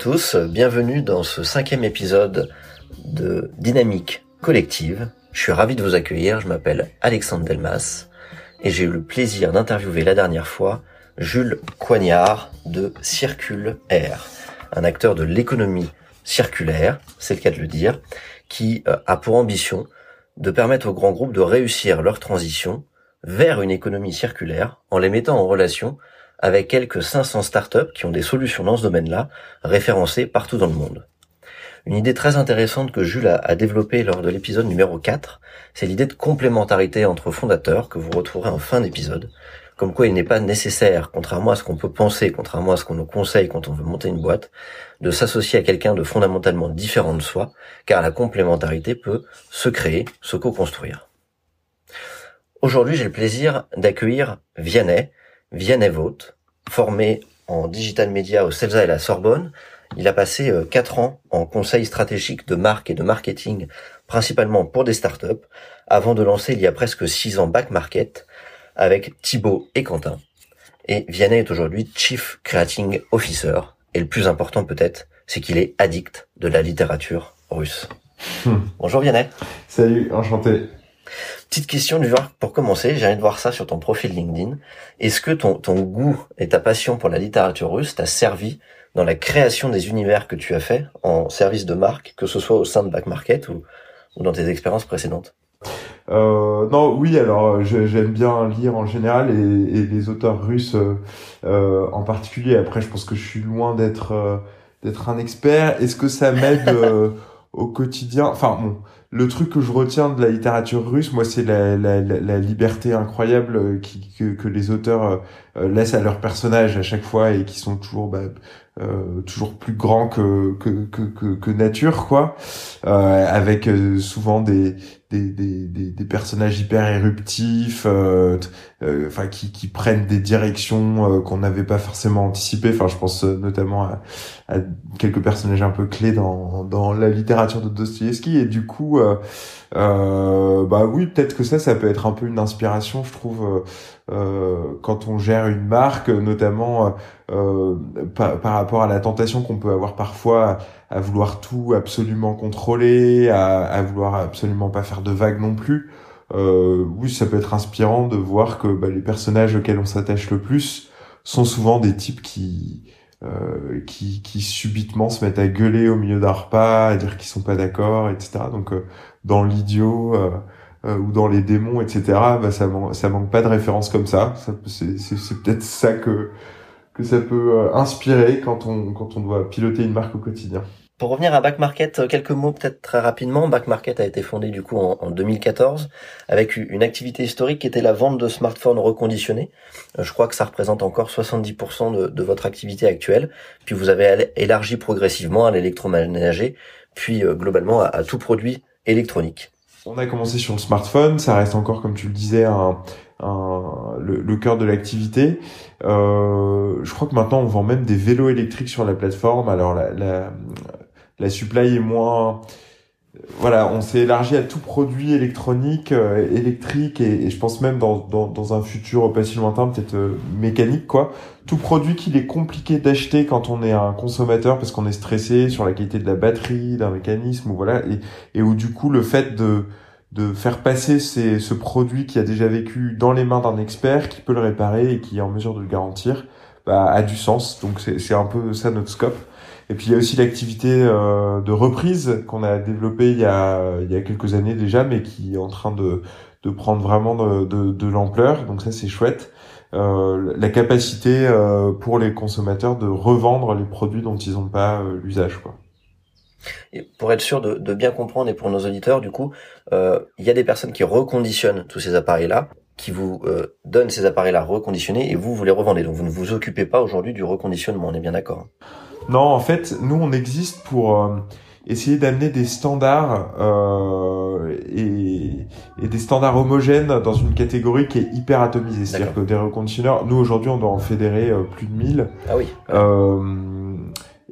Tous, bienvenue dans ce cinquième épisode de Dynamique collective. Je suis ravi de vous accueillir, je m'appelle Alexandre Delmas et j'ai eu le plaisir d'interviewer la dernière fois Jules Coignard de Circule Air, un acteur de l'économie circulaire, c'est le cas de le dire, qui euh, a pour ambition de permettre aux grands groupes de réussir leur transition vers une économie circulaire en les mettant en relation avec quelques 500 startups qui ont des solutions dans ce domaine-là, référencées partout dans le monde. Une idée très intéressante que Jules a, développée lors de l'épisode numéro 4, c'est l'idée de complémentarité entre fondateurs que vous retrouverez en fin d'épisode, comme quoi il n'est pas nécessaire, contrairement à ce qu'on peut penser, contrairement à ce qu'on nous conseille quand on veut monter une boîte, de s'associer à quelqu'un de fondamentalement différent de soi, car la complémentarité peut se créer, se co-construire. Aujourd'hui, j'ai le plaisir d'accueillir Vianney, Vianney Vaught, formé en digital media au CELSA et la Sorbonne. Il a passé euh, quatre ans en conseil stratégique de marque et de marketing, principalement pour des startups, avant de lancer il y a presque six ans Back Market avec Thibaut et Quentin. Et Vianney est aujourd'hui Chief Creating Officer. Et le plus important peut-être, c'est qu'il est addict de la littérature russe. Hmm. Bonjour Vianney. Salut, enchanté. Petite question du genre, pour commencer, j'ai envie de voir ça sur ton profil LinkedIn. Est-ce que ton, ton goût et ta passion pour la littérature russe t'a servi dans la création des univers que tu as fait en service de marque, que ce soit au sein de Back Market ou, ou dans tes expériences précédentes? Euh, non, oui, alors j'aime bien lire en général et, et les auteurs russes euh, en particulier. Après, je pense que je suis loin d'être euh, d'être un expert. Est-ce que ça m'aide euh, au quotidien? Enfin, bon, le truc que je retiens de la littérature russe, moi, c'est la, la, la, liberté incroyable euh, qui, que, que les auteurs euh, euh, laissent à leurs personnages à chaque fois et qui sont toujours bah, euh, toujours plus grands que que, que, que, nature, quoi. Euh, avec souvent des des, des, des, des, personnages hyper éruptifs, enfin qui, qui prennent des directions qu'on n'avait pas forcément anticipées. Enfin, je pense notamment à, à, quelques personnages un peu clés dans dans la littérature de Dostoïevski et du coup euh, euh, bah oui, peut-être que ça, ça peut être un peu une inspiration, je trouve, euh, euh quand on gère une marque, notamment euh, par, par, rapport à la tentation qu'on peut avoir parfois vouloir tout absolument contrôler, à, à, vouloir absolument pas faire de vagues non plus. oui, ça peut être inspirant de voir que bah, les personnages auxquels on s'attache le plus sont souvent des types qui euh, qui, qui subitement se mettent à gueuler au milieu d'un repas, à dire qu'ils sont pas d'accord, etc. Donc euh, dans l'idiot euh, ou dans les démons, etc. Bah, ça, ça manque pas de références comme ça. ça c'est peut-être ça que que ça peut inspirer quand on quand on doit piloter une marque au quotidien. Pour revenir à Back Market, euh, quelques mots peut-être très rapidement. Back Market a été fondé du coup en, 2014 avec une activité historique qui était la vente de smartphones reconditionnés. Euh, je crois que ça représente encore 70% de, de, votre activité actuelle. Puis vous avez élargi progressivement à l'électroménager, puis euh, globalement à, tout produit électronique. On a commencé sur le smartphone, ça reste encore comme tu le disais un, un, le, cœur de l'activité. Euh, je crois que maintenant on vend même des vélos électriques sur la plateforme. Alors la, la, la supply est moins voilà, on s'est élargi à tout produit électronique, euh, électrique et, je pense même dans, dans, dans, un futur pas si lointain, peut-être euh, mécanique quoi. Tout produit qu'il est compliqué d'acheter quand on est un consommateur parce qu'on est stressé sur la qualité de la batterie, d'un mécanisme ou voilà et, et où du coup le fait de de faire passer ces, ce produit qui a déjà vécu dans les mains d'un expert qui peut le réparer et qui est en mesure de le garantir bah, a du sens. Donc c'est un peu ça notre scope. Et puis il y a aussi l'activité euh, de reprise qu'on a développée il y a, il y a quelques années déjà, mais qui est en train de, de prendre vraiment de, de, de l'ampleur. Donc ça c'est chouette. Euh, la capacité euh, pour les consommateurs de revendre les produits dont ils n'ont pas euh, l'usage. quoi. Et pour être sûr de, de, bien comprendre et pour nos auditeurs, du coup, euh, il y a des personnes qui reconditionnent tous ces appareils-là, qui vous euh, donnent ces appareils-là reconditionnés et vous, vous les revendez. Donc vous ne vous occupez pas aujourd'hui du reconditionnement, on est bien d'accord non, en fait, nous, on existe pour euh, essayer d'amener des standards euh, et, des standards homogènes dans une catégorie qui est hyper atomisée. C'est-à-dire que des reconditionneurs, nous, aujourd'hui, on doit en fédérer plus de 1000. Ah oui.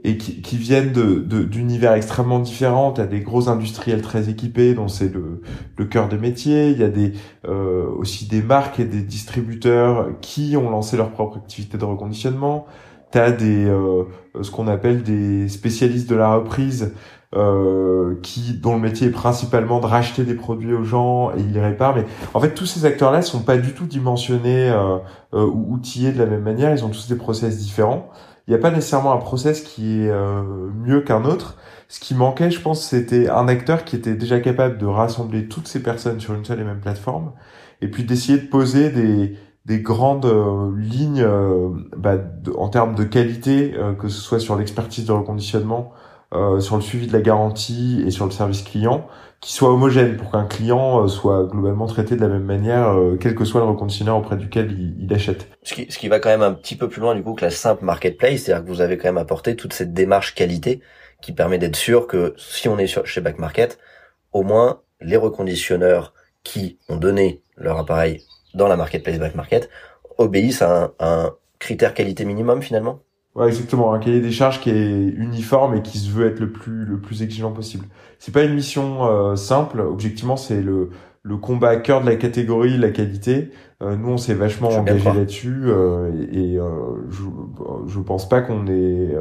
Et qui, qui viennent de d'univers extrêmement différents. A des gros industriels très équipés, dont c'est le, le cœur des métiers. Il y a des aussi des marques et des distributeurs qui ont lancé leur propre activité de reconditionnement t'as des ce qu'on appelle des spécialistes de la reprise euh, qui dont le métier est principalement de racheter des produits aux gens et ils les réparent. Mais en fait, tous ces acteurs-là sont pas du tout dimensionnés euh, euh, ou outillés de la même manière. Ils ont tous des process différents. Il n'y a pas nécessairement un process qui est euh, mieux qu'un autre. Ce qui manquait, je pense, c'était un acteur qui était déjà capable de rassembler toutes ces personnes sur une seule et même plateforme, et puis d'essayer de poser des, des grandes euh, lignes bah, en termes de qualité, que ce soit sur l'expertise de reconditionnement, euh, sur le suivi de la garantie et sur le service client qui soit homogène pour qu'un client euh, soit globalement traité de la même manière, euh, quel que soit le reconditionneur auprès duquel il, achète. Ce qui, va quand même un petit peu plus loin du coup que la simple marketplace, c'est-à-dire que vous avez quand même apporté toute cette démarche qualité qui permet d'être sûr que si on est sur, chez Back Market, au moins les reconditionneurs qui ont donné leur appareil dans la marketplace Back Market obéissent à un critère qualité minimum finalement? Ouais, exactement. Un cahier des charges qui est uniforme et qui se veut être le plus le plus exigeant possible. C'est pas une mission euh, simple. Objectivement, c'est le le combat à cœur de la catégorie, la qualité. Euh, nous, on s'est vachement engagé là-dessus euh, et, et je je pense pas qu'on ait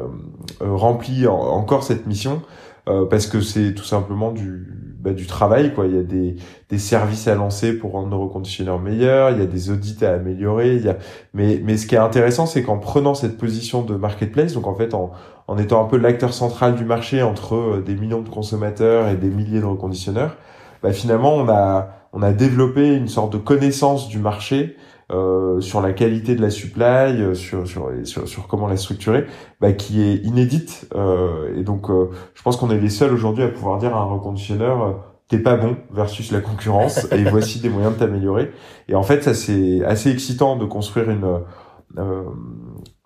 rempli encore cette mission parce que c'est tout simplement du bah, du travail quoi. Il y a des, des services à lancer pour rendre nos reconditionneurs meilleurs il y a des audits à améliorer il y a mais mais ce qui est intéressant c'est qu'en prenant cette position de marketplace donc en fait en en étant un peu l'acteur central du marché entre euh, des millions de consommateurs et des milliers de reconditionneurs bah, finalement on a on a développé une sorte de connaissance du marché euh, sur la qualité de la supply, euh, sur, sur, sur, sur, comment la structurer, bah, qui est inédite. Euh, et donc, euh, je pense qu'on est les seuls aujourd'hui à pouvoir dire à un reconditionneur t'es pas bon versus la concurrence et voici des moyens de t'améliorer. Et en fait, ça c'est assez excitant de construire une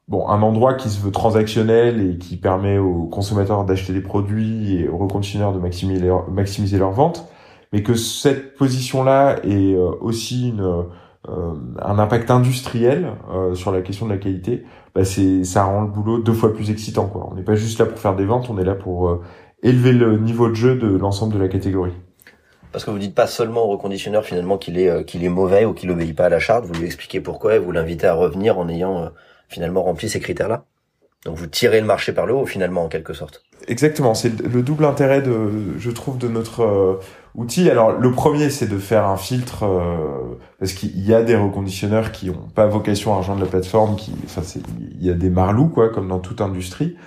bon un endroit qui se veut transactionnel et qui permet aux consommateurs d'acheter des produits et aux reconditionneurs de maximiser leur, maximiser leur vente, mais que cette position là est aussi une euh, un impact industriel euh, sur la question de la qualité, bah c'est ça rend le boulot deux fois plus excitant. Quoi. On n'est pas juste là pour faire des ventes, on est là pour euh, élever le niveau de jeu de l'ensemble de la catégorie. Parce que vous dites pas seulement au reconditionneur finalement qu'il est qu'il est mauvais ou qu'il obéit pas à la charte, vous lui expliquez pourquoi et vous l'invitez à revenir en ayant finalement rempli ces critères-là. Donc vous tirez le marché par le haut finalement en quelque sorte. Exactement, c'est le double intérêt de, je trouve, de notre euh, outil. Alors le premier, c'est de faire un filtre euh, parce qu'il y a des reconditionneurs qui ont pas vocation à rejoindre la plateforme, qui, enfin, il y a des marlous quoi, comme dans toute industrie.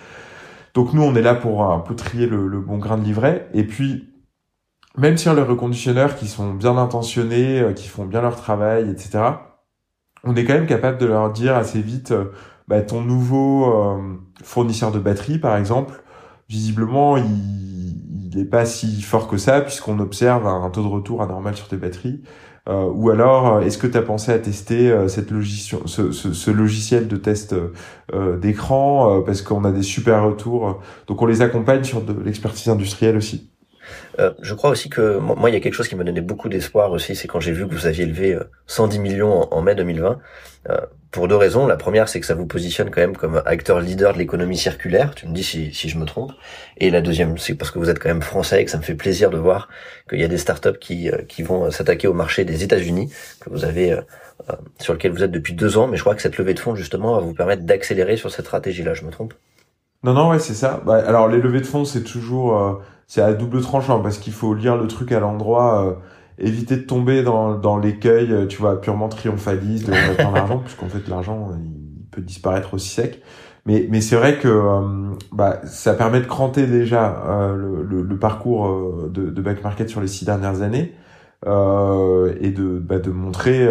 Donc nous, on est là pour un peu trier le, bon grain de livret. Et puis, même si on les reconditionneurs qui sont bien intentionnés, euh, qui font bien leur travail, etc., on est quand même capable de leur dire assez vite, bah, ton nouveau fournisseur de batterie, par exemple visiblement, il n'est pas si fort que ça, puisqu'on observe un taux de retour anormal sur tes batteries. Euh, ou alors, euh, est-ce que tu as pensé à tester euh, cette ce, ce, ce, logiciel de test euh, d'écran parce qu'on a des super retours. Donc, on les accompagne sur de l'expertise industrielle aussi. Je crois aussi que moi, il y a quelque chose qui m'a donné beaucoup d'espoir aussi, c'est quand j'ai vu que vous aviez levé 110 millions en, en mai 2020 pour deux raisons. La première, c'est que ça vous positionne quand même comme acteur leader de l'économie circulaire. Tu me dis si, si je me trompe. Et la deuxième, c'est parce que vous êtes quand même français et que ça me fait plaisir de voir qu'il y a des startups qui, euh, qui vont s'attaquer au marché des États-Unis que vous avez euh, euh, sur lequel vous êtes depuis deux ans. Mais je crois que cette levée de fonds justement va vous permettre d'accélérer sur cette stratégie-là. Je me trompe? Non, non, ouais, c'est ça. Bah, alors les levées de fonds, c'est toujours c'est à double tranchant parce qu'il faut lire le truc à l'endroit éviter de tomber dans, dans l'écueil, euh, tu vois, purement triomphaliste de l'argent, puisqu'en fait l'argent il peut disparaître aussi sec. Mais, mais c'est vrai que euh, bah, ça permet de cranter déjà euh, le, le, parcours de, de back market sur les six dernières années euh, et de, bah, de montrer,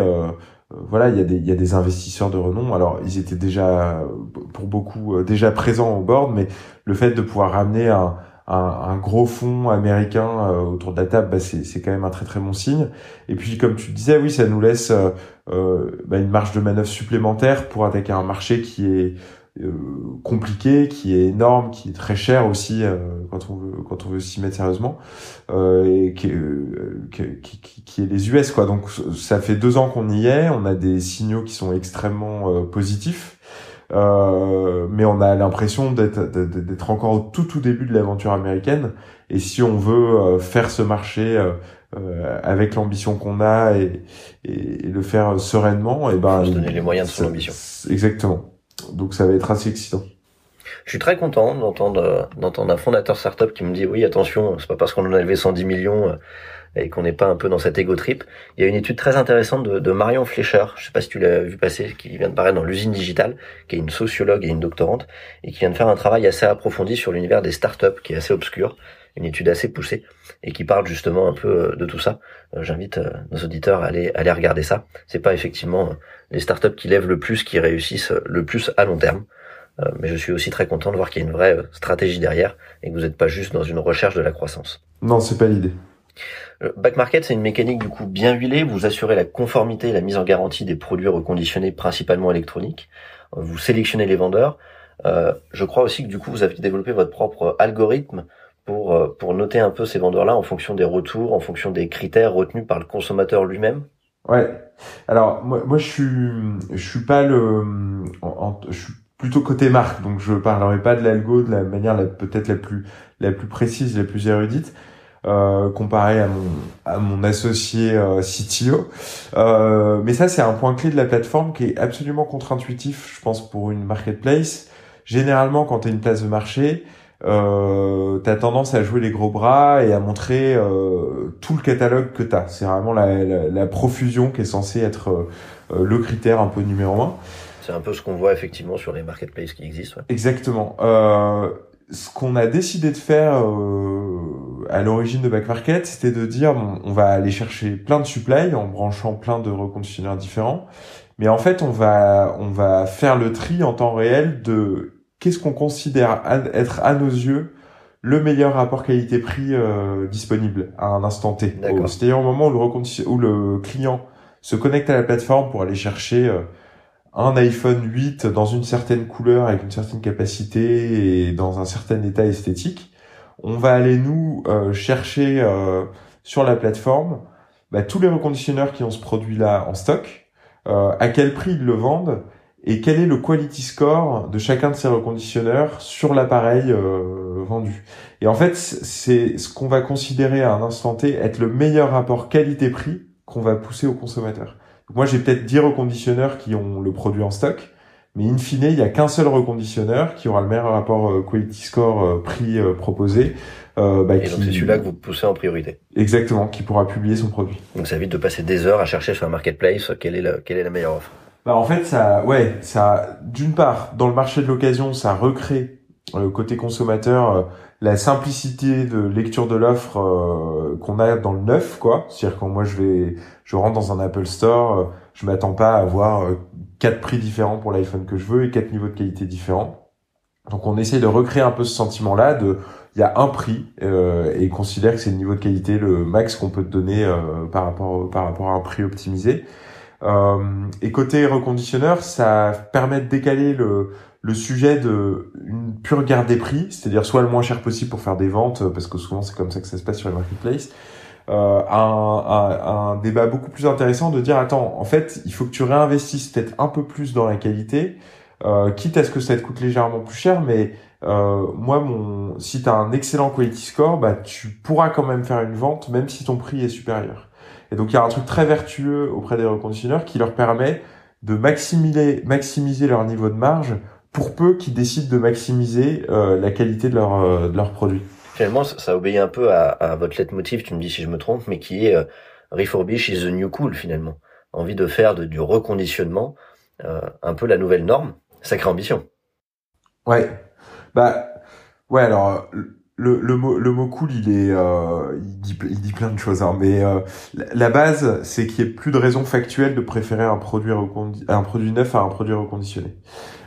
voilà, il y, a des, il y a des investisseurs de renom. Alors ils étaient déjà pour beaucoup déjà présents au board, mais le fait de pouvoir ramener un un, un, gros fonds américain euh, autour de la table, bah, c'est quand même un très très bon signe. Et puis comme tu disais, oui, ça nous laisse euh, euh, bah, une marge de manœuvre supplémentaire pour attaquer un marché qui est compliqué, qui est énorme, qui est très cher aussi quand on veut quand on veut s'y mettre sérieusement, et qui, qui, qui, est les US quoi. Donc ça fait deux ans qu'on y est, on a des signaux qui sont extrêmement positifs. Euh, mais on a l'impression d'être d'être encore au tout tout début de l'aventure américaine. Et si on veut euh, faire ce marché euh, avec l'ambition qu'on a et, et, le faire sereinement, et ben se donner les moyens de son ambition. Exactement. donc ça va être assez excitant. Je suis très content d'entendre d'entendre un fondateur startup qui me dit oui attention c'est pas parce qu'on en a levé 110 millions et qu'on n'est pas un peu dans cet ego trip. Il y a une étude très intéressante de, de Marion Fleischer, je sais pas si tu l'as vu passer, qui vient de paraître dans l'usine digitale, qui est une sociologue et une doctorante, et qui vient de faire un travail assez approfondi sur l'univers des startups, qui est assez obscur, une étude assez poussée, et qui parle justement un peu euh, de tout ça. Euh, j'invite euh, nos auditeurs à aller, à aller regarder ça. C'est pas effectivement les startups qui lèvent le plus, qui réussissent le plus à long terme. Mais je suis aussi très content de voir qu'il y a une vraie stratégie derrière et que vous n'êtes pas juste dans une recherche de la croissance. Non, c'est pas l'idée. Back market, c'est une mécanique du coup bien huilée. Vous assurez la conformité et la mise en garantie des produits reconditionnés principalement électroniques. Vous sélectionnez les vendeurs. Euh, je crois aussi que du coup vous avez développé votre propre algorithme pour euh, pour noter un peu ces vendeurs-là en fonction des retours, en fonction des critères retenus par le consommateur lui-même. Ouais. Alors moi, moi je suis je suis pas le je suis plutôt côté marque donc je parlerai pas de l'algo de la manière peut-être la plus la plus précise, la plus érudite euh, comparé à mon, à mon associé euh, CTO. Euh, mais ça, c'est un point clé de la plateforme qui est absolument contre-intuitif, je pense, pour une marketplace. Généralement, quand tu as une place de marché, euh, tu as tendance à jouer les gros bras et à montrer euh, tout le catalogue que tu as. C'est vraiment la, la, la, profusion qui est censée être euh, le critère un peu numéro un. C'est un peu ce qu'on voit effectivement sur les marketplaces qui existent. Ouais. Exactement. Euh, ce qu'on a décidé de faire euh, à l'origine de Back Market, c'était de dire on va aller chercher plein de supply en branchant plein de reconditionneurs différents, mais en fait on va on va faire le tri en temps réel de qu'est-ce qu'on considère être à nos yeux le meilleur rapport qualité-prix euh, disponible à un instant T. C'est-à-dire au moment où le, où le client se connecte à la plateforme pour aller chercher euh, un iPhone 8 dans une certaine couleur avec une certaine capacité et dans un certain état esthétique, on va aller nous euh, chercher euh, sur la plateforme bah, tous les reconditionneurs qui ont ce produit-là en stock, euh, à quel prix ils le vendent et quel est le quality score de chacun de ces reconditionneurs sur l'appareil vendu. Et en fait, c'est ce qu'on va considérer à un instant T être le meilleur rapport qualité-prix qu'on va pousser au consommateur. Moi, j'ai peut-être 10 reconditionneurs qui ont le produit en stock, mais in fine, il n'y a qu'un seul reconditionneur qui aura le meilleur rapport euh, quality score euh, prix euh, proposé. Euh, bah, et donc c'est celui-là que vous poussez en priorité. Exactement, qui pourra publier son produit. Donc ça évite de passer des heures à chercher sur un marketplace quelle est la, quelle est la meilleure offre. Bah en fait ça, ouais, ça, d'une part, dans le marché de l'occasion, ça recrée euh, côté consommateur la simplicité de lecture de l'offre euh, qu'on a dans le neuf, quoi. C'est-à-dire quand moi je vais, je rentre dans un Apple Store, euh, je m'attends pas à avoir euh, quatre prix différents pour l'iPhone que je veux et quatre niveaux de qualité différents. Donc on essaie de recréer un peu ce sentiment-là de, il y a un prix et considère que c'est le niveau de qualité le max qu'on peut te donner par rapport par rapport à un prix optimisé. Et côté reconditionneur, ça permet de décaler le le sujet de une pure garde des prix, c'est-à-dire soit le moins cher possible pour faire des ventes, parce que souvent c'est comme ça que ça se passe sur les marketplaces, euh, un, un, un, débat beaucoup plus intéressant de dire attends, en fait, il faut que tu réinvestisses peut-être un peu plus dans la qualité, euh, quitte à ce que ça te coûte légèrement plus cher, mais euh, moi, mon, si tu as un excellent quality score, bah, tu pourras quand même faire une vente, même si ton prix est supérieur. Et donc, il y a un truc très vertueux auprès des reconditionneurs qui leur permet de maximiser, maximiser leur niveau de marge pour peu qu'ils décident de maximiser euh, la qualité de leur, euh, de leur produit. Finalement, ça, obéit un peu à, à votre leitmotiv, tu me dis si je me trompe, mais qui est euh, refurbish is the new cool finalement. Envie de faire de, du reconditionnement euh, un peu la nouvelle norme. Sacrée ambition. Ouais. Bah ouais alors le, le mot le mot cool il est euh, il dit il dit plein de choses hein, mais euh, la base c'est qu'il y ait plus de raisons factuelles de préférer un produit un produit neuf à un produit reconditionné.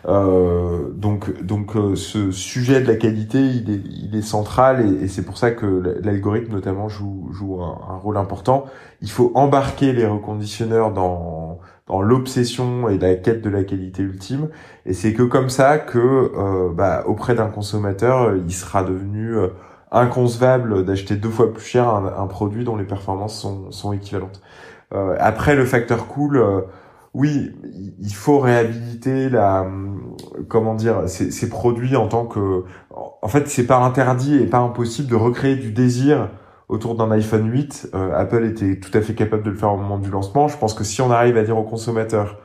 Euh, donc donc euh, ce sujet de la qualité il est il est central et, et c'est pour ça que l'algorithme notamment joue joue un, un, rôle important. Il faut embarquer les reconditionneurs dans dans l'obsession et la quête de la qualité ultime. Et c'est que comme ça que, euh, bah, auprès d'un consommateur, il sera devenu euh, inconcevable d'acheter deux fois plus cher un, produit dont les performances sont, équivalentes. Euh, après, le facteur cool, euh, oui, il faut réhabiliter la, comment dire, ces, ces produits en tant que, en fait, c'est pas interdit et pas impossible de recréer du désir autour d'un iPhone 8, euh, Apple était tout à fait capable de le faire au moment du lancement. Je pense que si on arrive à dire aux consommateurs,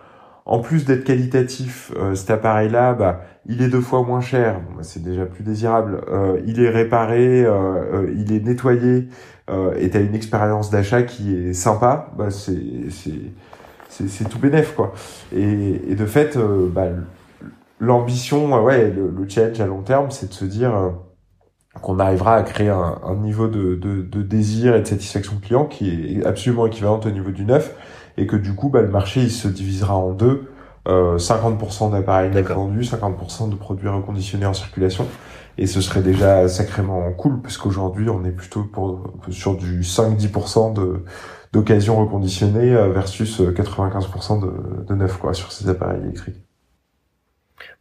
en plus d'être qualitatif, euh, cet appareil-là, bah, il est deux fois moins cher, bah, c'est déjà plus désirable. Euh, il est réparé, euh, il est nettoyé, et t'as une expérience d'achat qui est sympa. Bah, c'est c'est c'est tout bénef quoi. Et, et de fait, bah, l'ambition, ouais, le, le, challenge à long terme, c'est de se dire qu'on arrivera à créer un, un niveau de, de, de, désir et de satisfaction client qui est absolument équivalent au niveau du neuf et que du coup bah, le marché il se divisera en deux. Euh, 50% d'appareils vendus 50% de produits reconditionnés en circulation. Et ce serait déjà sacrément cool parce qu'aujourd'hui on est plutôt pour, sur du 5-10% de d'occasions reconditionnées euh, versus 95% de, de neuf quoi sur ces appareils électriques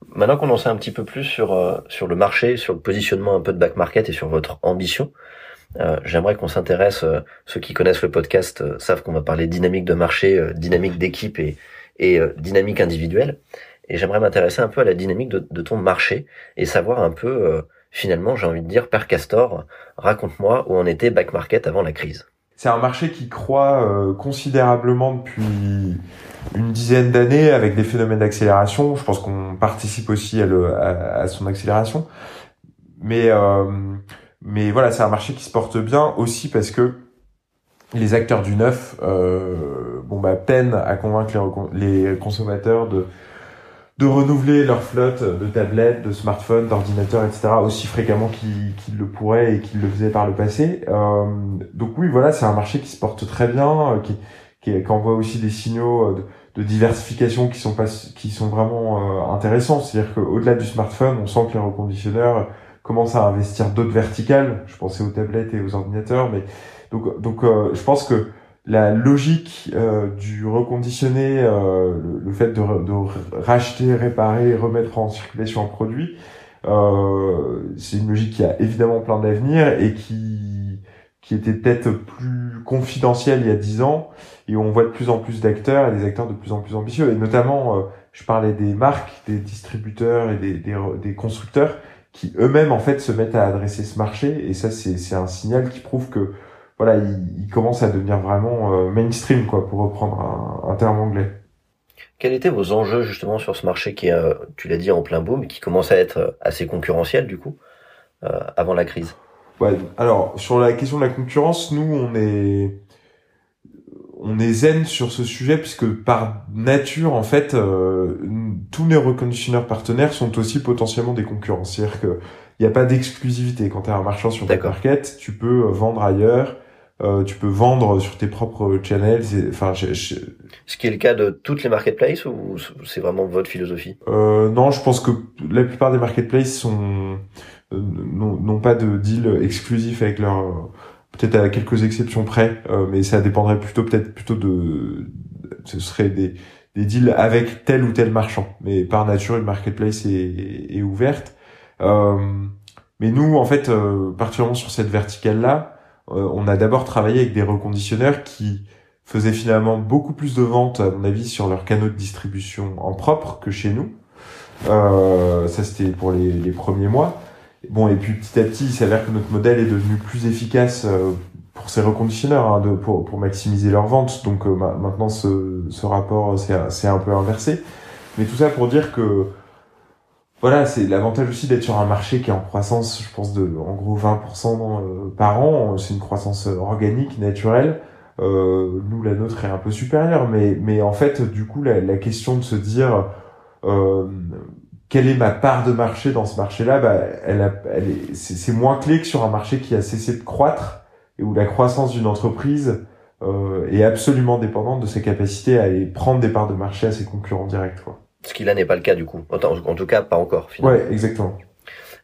Maintenant qu'on en sait un petit peu plus sur euh, sur le marché, sur le positionnement un peu de back market et sur votre ambition, euh, j'aimerais qu'on s'intéresse. Euh, ceux qui connaissent le podcast savent qu'on va parler dynamique de marché, dynamique d'équipe et dynamique individuelle. Et j'aimerais m'intéresser un peu à la dynamique de, de, ton marché et savoir un peu finalement, j'ai envie de dire, Père Castor, raconte-moi où on était back market avant la crise. C'est un marché qui croît considérablement depuis une dizaine d'années avec des phénomènes d'accélération. Je pense qu'on participe aussi à, son accélération. Mais, euh, mais voilà, c'est un marché qui se porte bien aussi parce que les acteurs du neuf euh, bon, bah, peinent à convaincre les consommateurs de, de renouveler leur flotte de tablettes, de smartphones, d'ordinateurs, etc. aussi fréquemment qu'ils le pourraient et qu'ils le faisaient par le passé. Euh, donc oui, voilà, c'est un marché qui se porte très bien, euh, qui, qui, qui envoie aussi des signaux euh, de, de, diversification qui sont pas, qui sont vraiment euh, intéressants. C'est-à-dire qu'au-delà du smartphone, on sent que les reconditionneurs commencent à investir d'autres verticales. Je pensais aux tablettes et aux ordinateurs, mais donc, donc euh, je pense que la logique euh, du reconditionné, le, le, fait de, racheter, réparer, remettre en circulation un produit, c'est une logique qui a évidemment plein d'avenir et qui était peut-être plus confidentielle il y a dix ans et on voit de plus en plus d'acteurs et des acteurs de plus en plus ambitieux. Et notamment, euh, je parlais des marques, des distributeurs et des, des, des constructeurs qui eux-mêmes en fait se mettent à adresser ce marché. Et ça, c'est un signal qui prouve que voilà, il, commence à devenir vraiment euh, mainstream, quoi, pour reprendre un, un, terme anglais. Quels étaient vos enjeux justement sur ce marché qui, est, tu l'as dit, en plein boom, qui commence à être assez concurrentiel du coup, euh, avant la crise? Ouais, alors sur la question de la concurrence, nous on est on est zen sur ce sujet puisque par nature, en fait, euh, tous les reconditionneurs partenaires sont aussi potentiellement des concurrents. C'est-à-dire que il n'y a pas d'exclusivité. Quand tu es un marchand sur ta market, tu peux vendre ailleurs, euh, tu peux vendre sur tes propres channels. Enfin, ce qui est le cas de toutes les marketplaces ou c'est vraiment votre philosophie? Euh, Non, je pense que la plupart des marketplaces sont euh, n'ont pas de deal exclusif avec leur peut-être à quelques exceptions près, euh, mais ça dépendrait plutôt peut-être plutôt de, ce serait des, des deals avec tel ou tel marchand. Mais par nature, une marketplace est, est ouverte. Euh, mais nous, en fait, euh, particulièrement sur cette verticale-là, euh, on a d'abord travaillé avec des reconditionneurs qui faisaient finalement beaucoup plus de ventes, à mon avis, sur leurs canaux de distribution en propre que chez nous. Euh, ça, c'était pour les, premiers mois. Bon, et puis petit à petit, il s'avère que notre modèle est devenu plus efficace euh, pour ces reconditionneurs, hein, pour maximiser leurs ventes. Donc euh, maintenant, ce, ce rapport c'est un peu inversé. Mais tout ça pour dire que voilà, c'est l'avantage aussi d'être sur un marché qui est en croissance, je pense, de en gros 20% euh, par an. C'est une croissance organique, naturelle. Euh, nous, la nôtre est un peu supérieure, mais, mais en fait, du coup, la, question de se dire euh, quelle est ma part de marché dans ce marché-là bah, elle, a, elle est, c'est, moins clé que sur un marché qui a cessé de croître et où la croissance d'une entreprise euh, est absolument dépendante de ses capacités à aller prendre des parts de marché à ses concurrents directs. Quoi. Ce qui là n'est pas le cas du coup. En, tout cas, pas encore. Finalement. Ouais, exactement.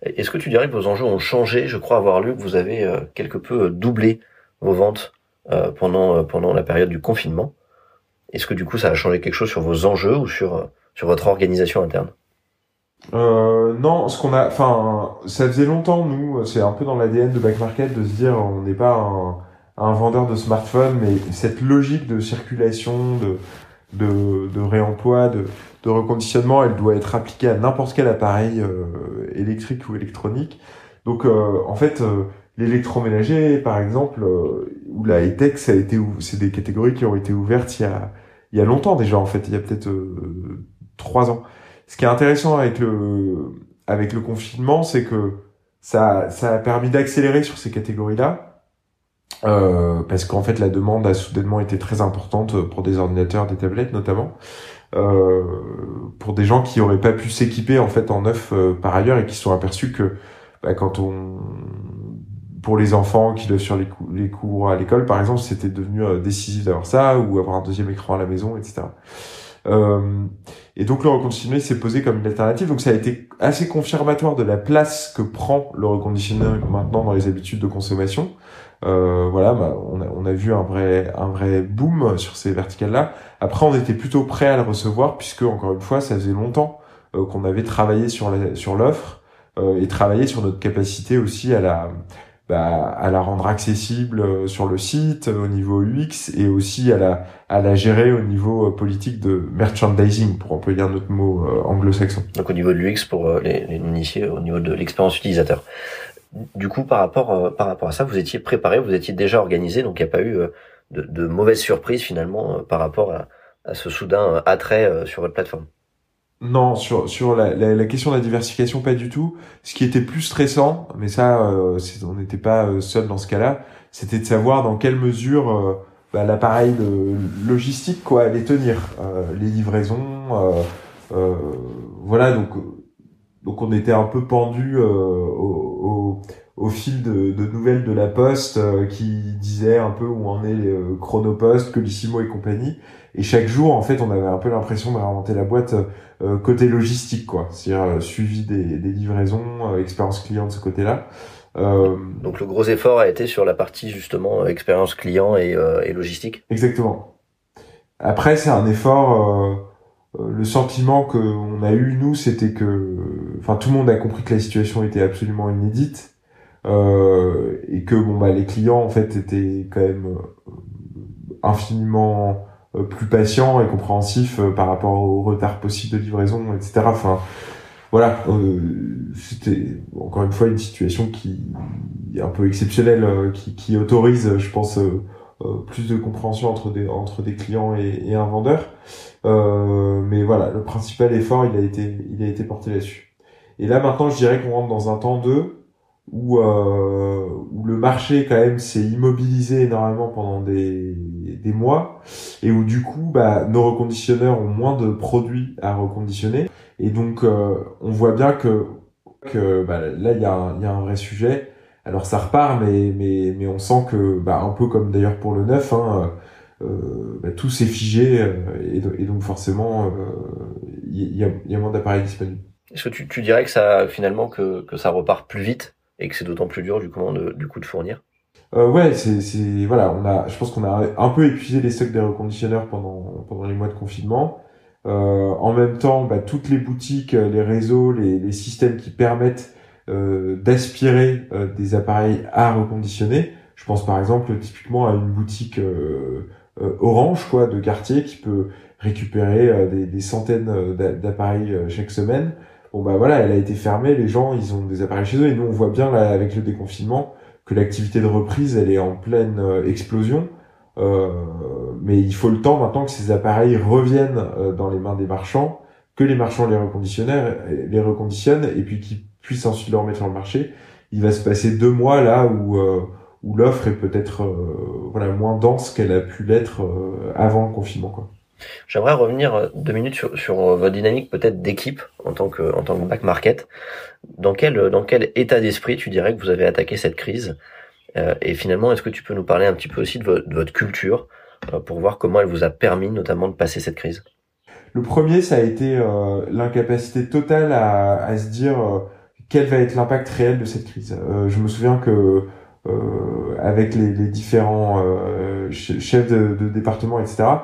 Est-ce que tu dirais que vos enjeux ont changé? Je crois avoir lu que vous avez euh, quelque peu euh, doublé vos ventes euh, pendant pendant la période du confinement. Est-ce que du coup ça a changé quelque chose sur vos enjeux ou sur sur votre organisation interne? Euh, non, ce qu'on a, enfin, ça faisait longtemps, nous, c'est un peu dans l'ADN de Back Market de se dire, on n'est pas un, un, vendeur de smartphone, mais cette logique de circulation, de, de, de réemploi, de, de, reconditionnement, elle doit être appliquée à n'importe quel appareil euh, électrique ou électronique. Donc, euh, en fait, euh, l'électroménager, par exemple, ou la high-tech, ça a été, c'est des catégories qui ont été ouvertes il y a il y a longtemps déjà en fait, il y a peut-être trois ans. Ce qui est intéressant avec le avec le confinement, c'est que ça ça a permis d'accélérer sur ces catégories-là. Euh, parce qu'en fait la demande a soudainement été très importante pour des ordinateurs, des tablettes notamment, euh, pour des gens qui auraient pas pu s'équiper en fait en neuf euh, par ailleurs et qui sont aperçus que bah, quand on pour les enfants qui doivent sur les, les cours à l'école par exemple c'était devenu euh, décisif d'avoir ça ou avoir un deuxième écran à la maison etc et donc le reconditionné s'est posé comme une alternative. Donc ça a été assez confirmatoire de la place que prend le reconditionné maintenant dans les habitudes de consommation. Euh, voilà, bah, on, a, on a vu un vrai un vrai boom sur ces verticales là. Après, on était plutôt prêt à le recevoir puisque encore une fois, ça faisait longtemps euh, qu'on avait travaillé sur la, sur l'offre euh, et travaillé sur notre capacité aussi à la bah, à la rendre accessible euh, sur le site au niveau UX et aussi à la à la gérer au niveau euh, politique de merchandising pour employer un autre mot euh, anglo-saxon. Donc au niveau de l'UX pour les, les initiés, au niveau de l'expérience utilisateur. Du coup, par rapport par rapport à ça, vous étiez préparé, vous étiez déjà organisé, donc il n'y a pas eu de, de mauvaises surprises finalement par rapport à, ce soudain attrait sur votre plateforme? Non, sur sur la, la, question de la diversification, pas du tout. Ce qui était plus stressant, mais ça, euh, on n'était pas euh, seul dans ce cas-là, c'était de savoir dans quelle mesure euh, bah, l'appareil logistique quoi allait tenir, les livraisons, voilà. Donc donc on était un peu pendu au, au, fil de, de, nouvelles de la Poste qui disait un peu où en est les Chronopost, Colissimo et compagnie. Et chaque jour, en fait, on avait un peu l'impression de réinventer la boîte euh, côté logistique, quoi. C'est-à-dire euh, suivi des, des livraisons, euh, expérience client de ce côté-là. Donc le gros effort a été sur la partie justement expérience client et, et logistique? Exactement. Après, c'est un effort. Le sentiment que on a eu nous, c'était que, enfin, tout le monde a compris que la situation était absolument inédite et que bon bah les clients en fait étaient quand même infiniment euh, plus patient et compréhensif euh, par rapport au retard possible de livraison, etc. Enfin, voilà, euh, c'était encore une fois une situation qui est un peu exceptionnelle, qui, qui autorise, je pense, plus de compréhension entre des entre des clients et, et un vendeur. mais voilà, le principal effort, il a été il a été porté là-dessus. Et là maintenant, je dirais qu'on rentre dans un temps de où, euh, où le marché quand même s'est immobilisé énormément pendant des, des mois et où du coup bah, nos reconditionneurs ont moins de produits à reconditionner et donc euh, on voit bien que, que bah, là il y, a un, y a un vrai sujet alors ça repart mais mais mais on sent que bah, un peu comme d'ailleurs pour le neuf hein, euh, bah, tout s'est figé euh, et, et, donc forcément il y, a, y a moins d'appareils disponibles. Est-ce que tu, tu dirais que ça finalement que, que ça repart plus vite et que c'est d'autant plus dur du coup de, du coup de fournir? Euh, ouais, c'est, c'est, voilà, on a, je pense qu'on a un peu épuisé les stocks des reconditionneurs pendant, pendant les mois de confinement. Euh, en même temps, bah, toutes les boutiques, les réseaux, les, les systèmes qui permettent euh, d'aspirer euh, des appareils à reconditionner. Je pense par exemple typiquement à une boutique euh, euh, Orange, quoi, de quartier, qui peut récupérer des, centaines d'appareils chaque semaine bon bah voilà, elle a été fermée, les gens ils ont des appareils chez eux et nous on voit bien avec le déconfinement que l'activité de reprise elle est en pleine euh, explosion. Euh, mais il faut le temps maintenant que ces appareils reviennent euh, dans les mains des marchands, que les marchands les les reconditionnent et puis qu'ils puissent ensuite les remettre sur le marché. Il va se passer deux mois là où où l'offre est peut-être voilà moins dense qu'elle a pu l'être avant le confinement quoi. J'aimerais revenir euh, deux minutes sur, sur euh, votre dynamique peut-être d'équipe en tant que en tant que back market. Dans quel dans quel état d'esprit tu dirais que vous avez attaqué cette crise? Euh, Et finalement, est-ce que tu peux nous parler un petit peu aussi de, votre, de votre culture pour voir comment elle vous a permis notamment de passer cette crise? Le premier, ça a été l'incapacité totale à, à, se dire quel va être l'impact réel de cette crise? je me souviens que avec les, les différents chefs de, de département, etc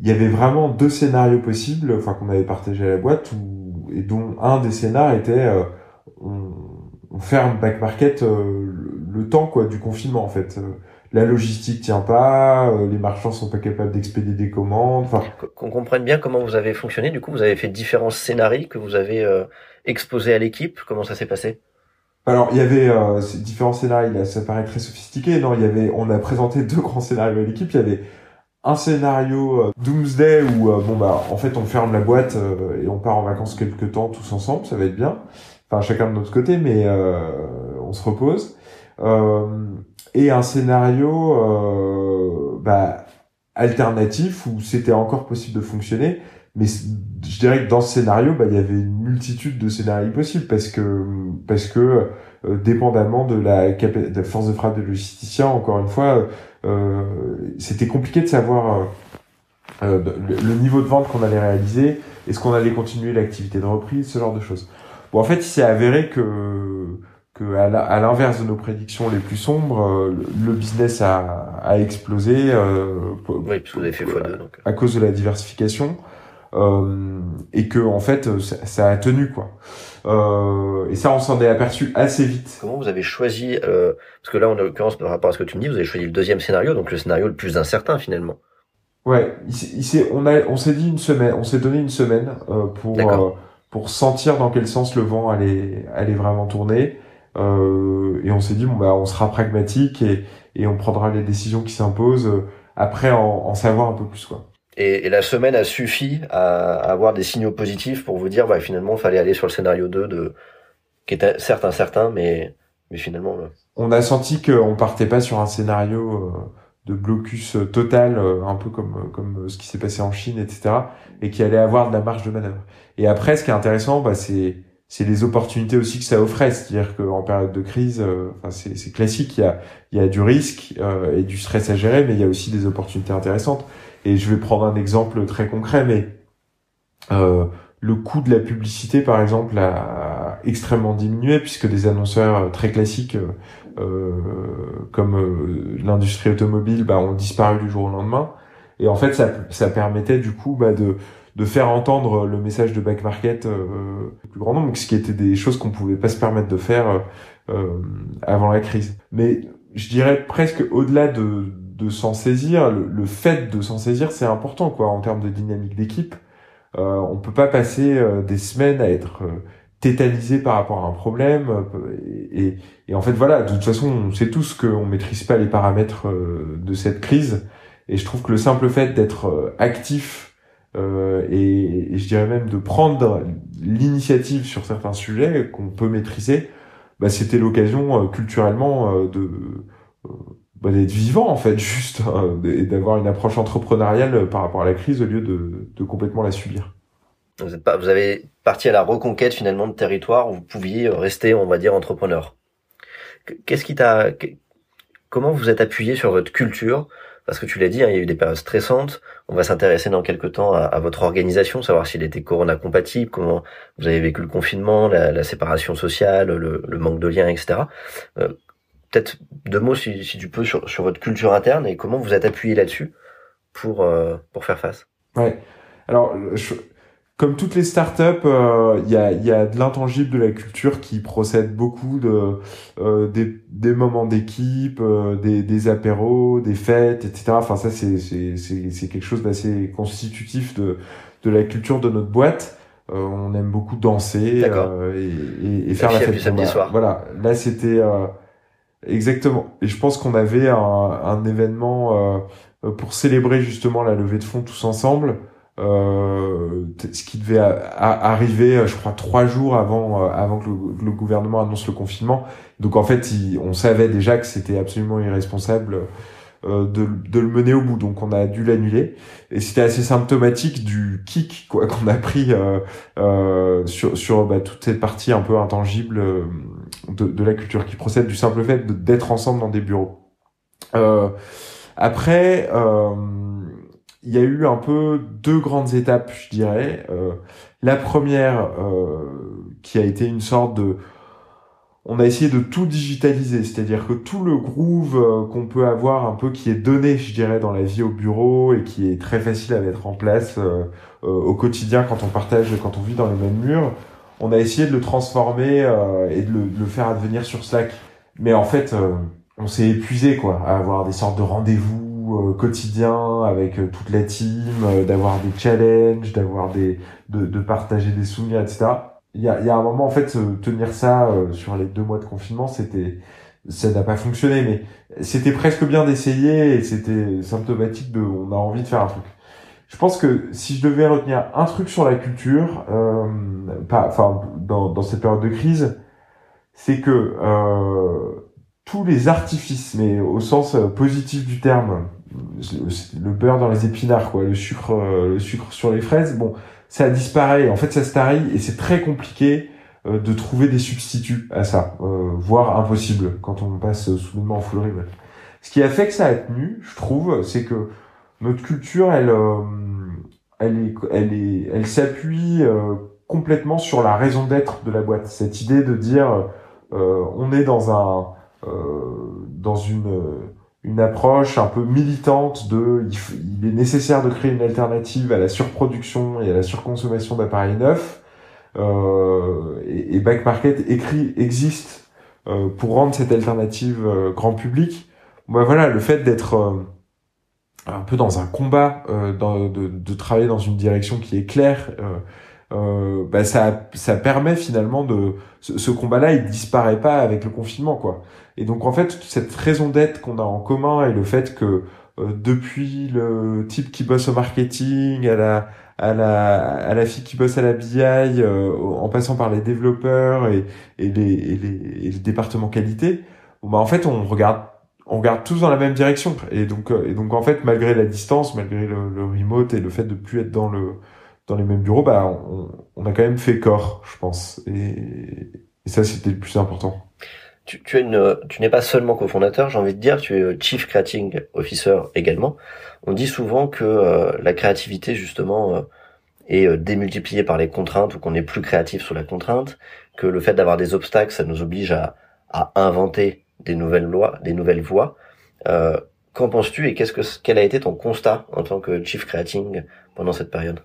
il y avait vraiment deux scénarios possibles, enfin qu'on avait partagé à la boîte, où, et dont un des scénarios était euh, on, on, ferme back market euh, le, temps quoi du confinement en fait. Euh, la logistique tient pas, les marchands sont pas capables d'expédier des commandes. Enfin, qu'on comprenne bien comment vous avez fonctionné. Du coup, vous avez fait différents scénarios que vous avez exposés à l'équipe. Comment ça s'est passé? Alors, il y avait ces différents scénarios, ça paraît très sophistiqué. Non, il y avait, on a présenté deux grands scénarios à l'équipe. Il y avait un scénario Doomsday où bon bah en fait on ferme la boîte et on part en vacances quelques temps tous ensemble, ça va être bien. Enfin chacun de notre côté, mais on se repose. et un scénario bah, alternatif où c'était encore possible de fonctionner, mais je dirais que dans ce scénario, bah, il y avait une multitude de scénarios possibles parce que parce que euh, dépendamment de la, de force de frappe de logisticien, encore une fois, euh, c'était compliqué de savoir euh, le, niveau de vente qu'on allait réaliser, est-ce qu'on allait continuer l'activité de reprise, ce genre de choses. Bon, en fait, il s'est avéré que que à l'inverse de nos prédictions les plus sombres, le business a, a explosé. oui, parce que vous avez fait x2, donc. À cause de la diversification. Euh, et que en fait ça, ça a tenu quoi. Euh, et ça on s'en est aperçu assez vite. Comment vous avez choisi euh, parce que là en l'occurrence par rapport à ce que tu me dis, vous avez choisi le deuxième scénario, donc le scénario le plus incertain finalement. Ouais, il, on a, on s'est dit une semaine, on s'est donné une semaine euh, pour euh, pour sentir dans quel sens le vent allait allait vraiment tourner. Euh, et on s'est dit bon bah on sera pragmatique et et on prendra les décisions qui s'imposent après en, en savoir un peu plus quoi. Et, et, la semaine a suffi à, avoir des signaux positifs pour vous dire, bah, finalement, il fallait aller sur le scénario 2 de, qui était certes incertain, mais, mais finalement. On a senti qu'on partait pas sur un scénario euh, de blocus total, euh, un peu comme, comme ce qui s'est passé en Chine, etc., et qui allait avoir de la marge de manœuvre. Et après, ce qui est intéressant, bah, c'est, c'est les opportunités aussi que ça offrait, c'est-à-dire qu'en période de crise, euh, c'est, classique, il y a, il y a du risque et du stress à gérer, mais il y a aussi des opportunités intéressantes. Et je vais prendre un exemple très concret, mais euh, le coût de la publicité, par exemple, a extrêmement diminué puisque des annonceurs très classiques euh, comme euh, l'industrie automobile bah, ont disparu du jour au lendemain. Et en fait, ça, ça permettait du coup bah, de, de faire entendre le message de back market euh, plus grand nombre, ce qui était des choses qu'on pouvait pas se permettre de faire euh, avant la crise. Mais je dirais presque au-delà de, de s'en saisir, le, fait de s'en saisir, c'est important quoi en termes de dynamique d'équipe. Euh, on peut pas passer euh, des semaines à être euh, tétanisé par rapport à un problème. Euh, et, et, en fait, voilà, de toute façon, on sait tous qu'on maîtrise pas les paramètres de cette crise. Et je trouve que le simple fait d'être actif et, et, je dirais même de prendre l'initiative sur certains sujets qu'on peut maîtriser, bah, c'était l'occasion culturellement de bah, d'être vivant en fait juste hein, et d'avoir une approche entrepreneuriale par rapport à la crise au lieu de, de complètement la subir. Vous, êtes pas, vous avez parti à la reconquête finalement de territoire où vous pouviez rester, on va dire, entrepreneur. Qu'est-ce qui t'a, comment vous êtes appuyé sur votre culture? Parce que tu l'as dit, hein, il y a eu des périodes stressantes. On va s'intéresser dans quelques temps à, votre organisation, savoir s'il était Corona compatible, comment vous avez vécu le confinement, la, la séparation sociale, le, le, manque de liens, etc. Euh, peut-être deux mots si, si tu peux sur, sur, votre culture interne et comment vous êtes appuyé là-dessus pour euh, pour faire face. Ouais. Alors, je, comme toutes les startups, il euh, y, a, y a de l'intangible de la culture qui procède beaucoup de euh, des, des moments d'équipe, euh, des, des apéros, des fêtes, etc. Enfin, ça c'est c'est c'est quelque chose d'assez constitutif de de la culture de notre boîte. on aime beaucoup danser et, et, et, faire la, fête. samedi soir. Voilà. Là, c'était Exactement. Et je pense qu'on avait un, un événement euh, pour célébrer justement la levée de fonds tous ensemble. Euh, ce qui devait arriver, je crois, trois jours avant euh, avant que le, gouvernement annonce le confinement. Donc en fait, on savait déjà que c'était absolument irresponsable euh, de, de, le mener au bout. Donc on a dû l'annuler. Et c'était assez symptomatique du kick quoi qu'on a pris euh, euh, sur, sur bah, toute cette partie un peu intangible euh, de, de, la culture qui procède du simple fait d'être ensemble dans des bureaux. Euh, après, il y a eu un peu deux grandes étapes, je dirais. la première qui a été une sorte de on a essayé de tout digitaliser, c'est-à-dire que tout le groove euh, qu'on peut avoir un peu qui est donné, je dirais, dans la vie au bureau et qui est très facile à mettre en place euh, euh, au quotidien quand on partage, quand on vit dans les mêmes murs, on a essayé de le transformer et de le, faire advenir sur Slack. Mais en fait, on s'est épuisé quoi, à avoir des sortes de rendez-vous quotidiens avec toute la team, d'avoir des challenges, d'avoir des, de, de partager des souvenirs, etc il y a, y a un moment en fait tenir ça euh, sur les deux mois de confinement c'était ça n'a pas fonctionné, mais c'était presque bien d'essayer et c'était symptomatique de, on a envie de faire un truc. Je pense que si je devais retenir un truc sur la culture, euh, pas, enfin, dans, dans cette période de crise, c'est que euh, tous les artifices, mais au sens euh, positif du terme, le beurre dans les épinards, quoi, le sucre, euh, le sucre sur les fraises, bon, ça disparaît. En fait, ça se tarie et c'est très compliqué euh, de trouver des substituts à ça, voire impossible quand on passe soudainement en full remote. Ce qui a fait que ça a tenu, je trouve, c'est que notre culture, elle, elle est, elle est, elle s'appuie complètement sur la raison d'être de la boîte. Cette idée de dire, on est dans un euh, dans une une approche un peu militante de il, est nécessaire de créer une alternative à la surproduction et à la surconsommation d'appareils neufs euh, et, et, Back Market écrit existe euh, pour rendre cette alternative euh, grand public. Bah voilà, le fait d'être un peu dans un combat, de, de, travailler dans une direction qui est claire, bah ça, ça permet finalement de ce, ce combat-là, il disparaît pas avec le confinement, quoi. Et donc en fait, cette raison d'être qu'on a en commun et le fait que euh, depuis le type qui bosse au marketing, à la à la à la fille qui bosse à la BI, euh, en passant par les développeurs et, et les et les, et les départements qualité, bah en fait on regarde on regarde tous dans la même direction et donc euh, et donc en fait malgré la distance, malgré le, le remote et le fait de plus être dans le dans les mêmes bureaux, bah on, on a quand même fait corps, je pense et, ça c'était le plus important tu, tu, une, tu n'es pas seulement cofondateur, j'ai envie de dire, tu es euh, Chief Creating Officer également. On dit souvent que euh, la créativité, justement, euh, est démultipliée par les contraintes ou qu'on est plus créatif sous la contrainte, que le fait d'avoir des obstacles, ça nous oblige à, à inventer des nouvelles lois, des nouvelles voies. Qu'en penses-tu et qu'est-ce que quel a été ton constat en tant que Chief Creating pendant cette période?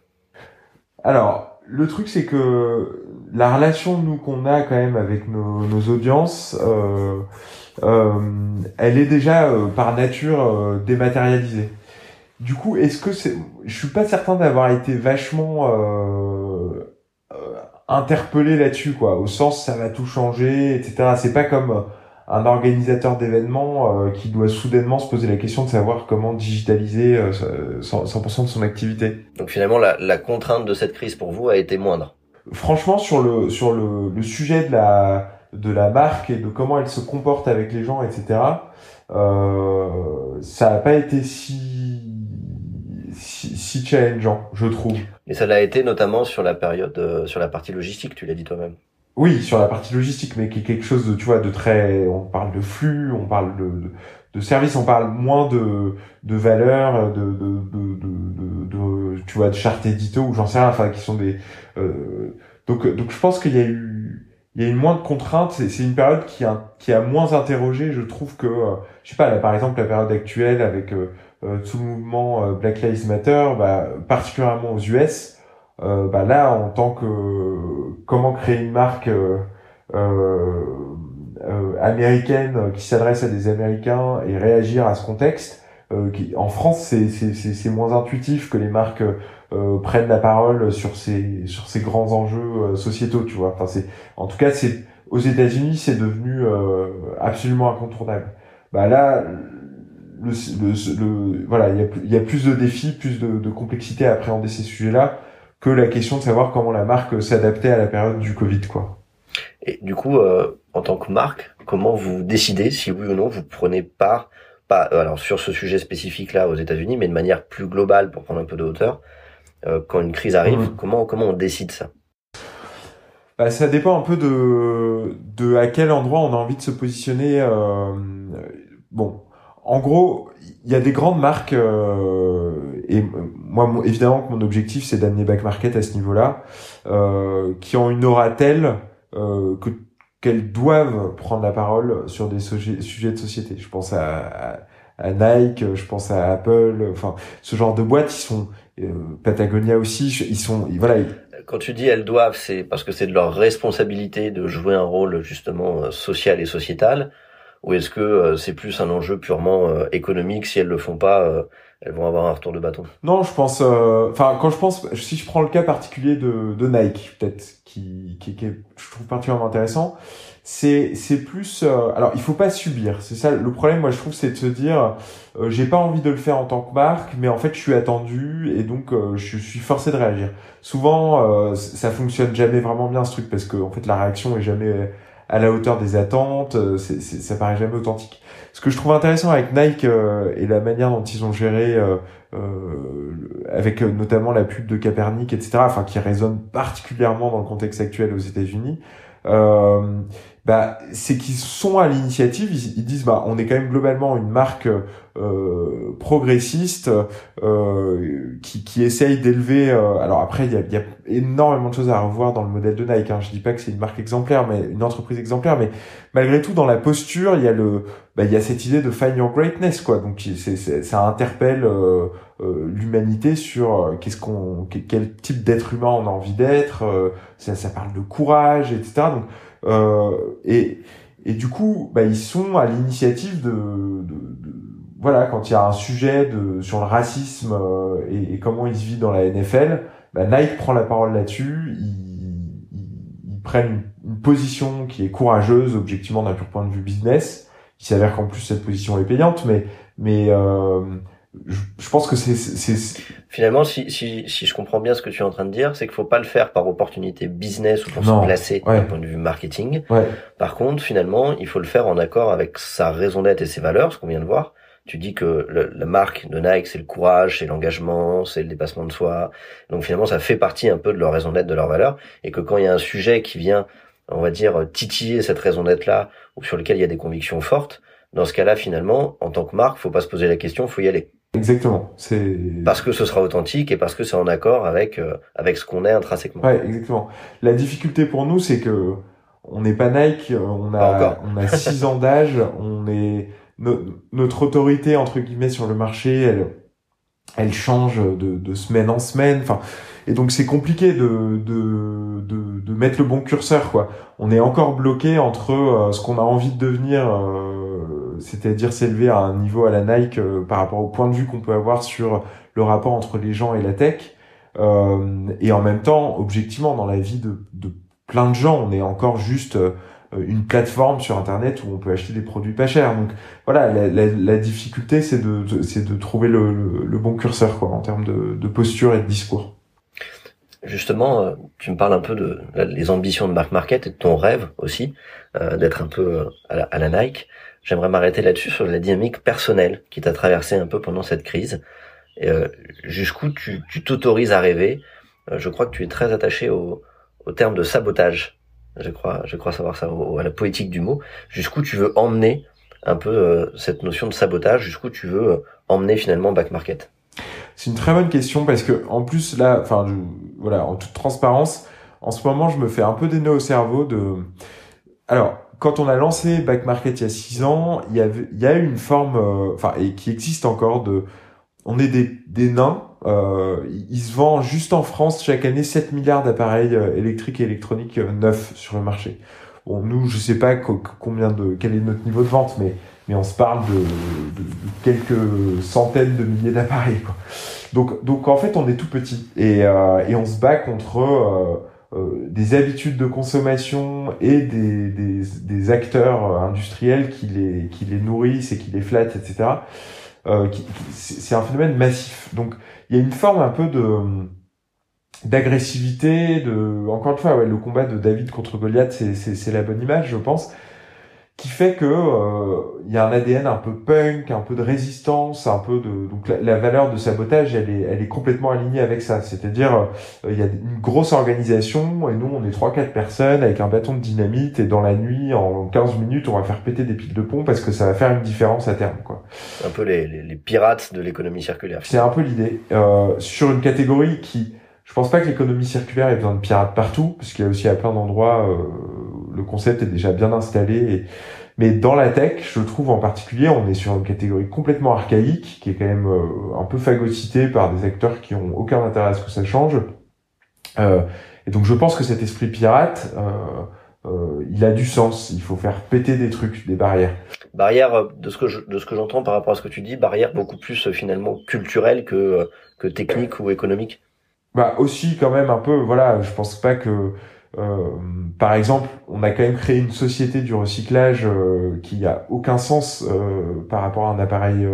Alors, le truc c'est que la relation nous qu'on a quand même avec nos, audiences, euh, euh, elle est déjà euh, par nature euh, dématérialisée. Du coup, est-ce que c'est, je suis pas certain d'avoir été vachement interpellé là-dessus, quoi. Au sens, ça va tout changer, etc. C'est pas comme un organisateur d'événements euh, qui doit soudainement se poser la question de savoir comment digitaliser 100%, euh, de son activité. Donc finalement, la, la, contrainte de cette crise pour vous a été moindre. Franchement, sur le sur le, le sujet de la de la marque et de comment elle se comporte avec les gens, etc. Euh, ça n'a pas été si, si, si challengeant, je trouve. Et ça l'a été notamment sur la période, euh, sur la partie logistique, tu l'as dit toi-même. Oui, sur la partie logistique, mais qui est quelque chose de, tu vois, de très, on parle de flux, on parle de, de, service, on parle moins de, de valeur, de, de, de, de, tu vois, de charte édito ou j'en sais rien, enfin, qui sont des, euh, donc, donc je pense qu'il y a eu, il y a eu moins de contraintes. C'est une période qui a, qui a moins interrogé. Je trouve que, euh, je sais pas, là, par exemple, la période actuelle avec euh, euh tout le mouvement Black Lives Matter, bah, particulièrement aux US, euh, bah là, en tant que comment créer une marque euh, euh, américaine qui s'adresse à des Américains et réagir à ce contexte, qui, en France, c'est moins intuitif que les marques prennent la parole sur ces sur ces grands enjeux sociétaux, tu vois. Enfin, c'est en tout cas, c'est aux États-Unis, c'est devenu absolument incontournable. Bah là, le, le, voilà, il y a, y a, plus de défis, plus de, de complexité à appréhender ces sujets-là que la question de savoir comment la marque s'adaptait à la période du Covid, quoi. Et du coup, euh, en tant que marque, comment vous décidez si oui ou non vous prenez part, pas euh, alors sur ce sujet spécifique là aux États-Unis, mais de manière plus globale pour prendre un peu de hauteur, euh, quand une crise arrive, mmh. comment comment on décide ça? Bah, ça dépend un peu de de à quel endroit on a envie de se positionner. bon, en gros, il y a des grandes marques euh, et moi évidemment que mon objectif c'est d'amener back market à ce niveau-là euh, qui ont une aura telle euh, que qu'elles doivent prendre la parole sur des sujets, de société. Je pense à, à, Nike, je pense à Apple, enfin ce genre de boîtes, ils sont euh, Patagonia aussi, ils sont voilà. Quand tu dis elles doivent, c'est parce que c'est de leur responsabilité de jouer un rôle justement social et sociétal ou est-ce que euh, c'est plus un enjeu purement euh, économique si elles le font pas, euh, elles vont avoir un retour de bâton? Non, je pense. Enfin, quand je pense, si je prends le cas particulier de, de Nike, peut-être qui, qui, qui est, je trouve particulièrement intéressant, c'est c'est plus. euh, alors, il faut pas subir. C'est ça le problème. Moi, je trouve, c'est de se dire, euh, j'ai pas envie de le faire en tant que marque, mais en fait, je suis attendu et donc je suis forcé de réagir. Souvent, ça fonctionne jamais vraiment bien ce truc parce que en fait, la réaction est jamais à la hauteur des attentes. euh, C'est, c'est, ça paraît jamais authentique. Ce que je trouve intéressant avec Nike euh, et la manière dont ils ont géré, euh, euh, avec euh, notamment la pub de Capernic, etc., enfin qui résonne particulièrement dans le contexte actuel aux États-Unis, euh, bah, c'est qu'ils sont à l'initiative. Ils, ils disent, bah, on est quand même globalement une marque euh, progressiste euh, qui, qui essaye d'élever. euh, alors après, il y a, y a énormément de choses à revoir dans le modèle de Nike. Hein. Je dis pas que c'est une marque exemplaire, mais une entreprise exemplaire, mais malgré tout, dans la posture, il y a le, bah, il y a cette idée de find your greatness, quoi. Donc c'est, c'est, ça interpelle euh, euh, l'humanité sur euh, qu'est-ce qu'on, que- quel type d'être humain on a envie d'être. ça, ça parle de courage, etc. Donc et et du coup, bah, ils sont à l'initiative de, de, de- voilà, quand il y a un sujet de sur le racisme euh, et, et comment il se vit dans la NFL, bah, Nike prend la parole là-dessus. Ils, ils, prennent une, une position qui est courageuse, objectivement d'un pur point de vue business. Il s'avère qu'en plus cette position est payante, mais mais euh, je, pense que c'est Finalement, si, si, si je comprends bien ce que tu es en train de dire, c'est qu'il faut pas le faire par opportunité business ou pour Non, se placer ouais. d'un point de vue marketing. ouais Par contre, finalement, il faut le faire en accord avec sa raison d'être et ses valeurs, ce qu'on vient de voir. Tu dis que le- la marque de Nike, c'est le courage, c'est l'engagement, c'est le dépassement de soi. Donc finalement, ça fait partie un peu de leur raison d'être, de leurs valeurs. Et que quand il y a un sujet qui vient, on va dire, titiller cette raison d'être-là, ou sur lequel il y a des convictions fortes, dans ce cas-là, finalement, en tant que marque, faut pas se poser la question, faut y aller. Exactement. C'est Parce que ce sera authentique et parce que c'est en accord avec, euh, avec ce qu'on est intrinsèquement. Ouais, exactement. La difficulté pour nous, c'est que on n'est pas Nike, euh, on a on a six ans d'âge, on est no- notre autorité entre guillemets sur le marché, elle elle change de, de semaine en semaine. Enfin, et donc c'est compliqué de, de de de mettre le bon curseur quoi. On est encore bloqué entre euh, ce qu'on a envie de devenir, euh, c'est-à-dire s'élever à un niveau à la Nike euh, par rapport au point de vue qu'on peut avoir sur le rapport entre les gens et la tech. Euh, et en même temps, objectivement, dans la vie de, plein de gens, on est encore juste euh, une plateforme sur Internet où on peut acheter des produits pas chers. Donc voilà, la, difficulté, c'est de, trouver le, bon curseur quoi, en termes de, posture et de discours. Justement, tu me parles un peu de les ambitions de Marc Market et de ton rêve aussi, d'être un peu à la Nike. J'aimerais m'arrêter là-dessus sur la dynamique personnelle qui t'a traversé un peu pendant cette crise. Euh, jusqu'où tu t'autorises à rêver. Euh, je crois que tu es très attaché au, au terme de sabotage. Je crois, je crois savoir ça, au- à la poétique du mot. Jusqu'où tu veux emmener un peu euh, cette notion de sabotage, jusqu'où tu veux euh, emmener finalement Back Market? C'est une très bonne question parce que en plus là, enfin voilà, en toute transparence, en ce moment je me fais un peu des nœuds au cerveau de. Alors quand on a lancé Back Market il y a six ans, il y a eu une forme, euh, enfin et qui existe encore de, on est des, nains. Euh, il se vend juste en France chaque année 7 milliards d'appareils euh, électriques et électroniques euh, neufs sur le marché. Bon, nous, je sais pas co- combien de, quel est notre niveau de vente, mais mais on se parle de, quelques centaines de milliers d'appareils. Donc, donc en fait, on est tout petit et, euh, et on se bat contre euh, des habitudes de consommation et des, des, des acteurs euh, industriels qui les, qui les nourrissent et qui les flattent, etc. Euh, c'est un phénomène massif. Donc, il y a une forme un peu de d'agressivité, de encore une fois, ouais, le combat de David contre Goliath, c'est la bonne image, je pense, qui fait que euh, il y a un ADN un peu punk, un peu de résistance, un peu de donc la, la valeur de sabotage, elle est elle est complètement alignée avec ça. C'est-à-dire euh, il y a une grosse organisation et nous on est trois quatre personnes avec un bâton de dynamite et dans la nuit en 15 minutes on va faire péter des piles de pont parce que ça va faire une différence à terme quoi. Un peu les, les, les pirates de l'économie circulaire. C'est un peu l'idée euh, sur une catégorie qui je pense pas que l'économie circulaire ait besoin de pirates partout, parce qu'il y a aussi à plein d'endroits euh, le concept est déjà bien installé. Et... Mais dans la tech, je trouve en particulier, on est sur une catégorie complètement archaïque, qui est quand même euh, un peu phagocytée par des acteurs qui ont aucun intérêt à ce que ça change. Euh, et donc je pense que cet esprit pirate, euh, euh, il a du sens. Il faut faire péter des trucs, des barrières. barrière de ce que je, de ce que j'entends par rapport à ce que tu dis, barrière beaucoup plus finalement culturelle que que technique ou économique. Bah aussi quand même un peu voilà, je pense pas que euh, par exemple, on a quand même créé une société du recyclage euh, qui a aucun sens euh, par rapport à un appareil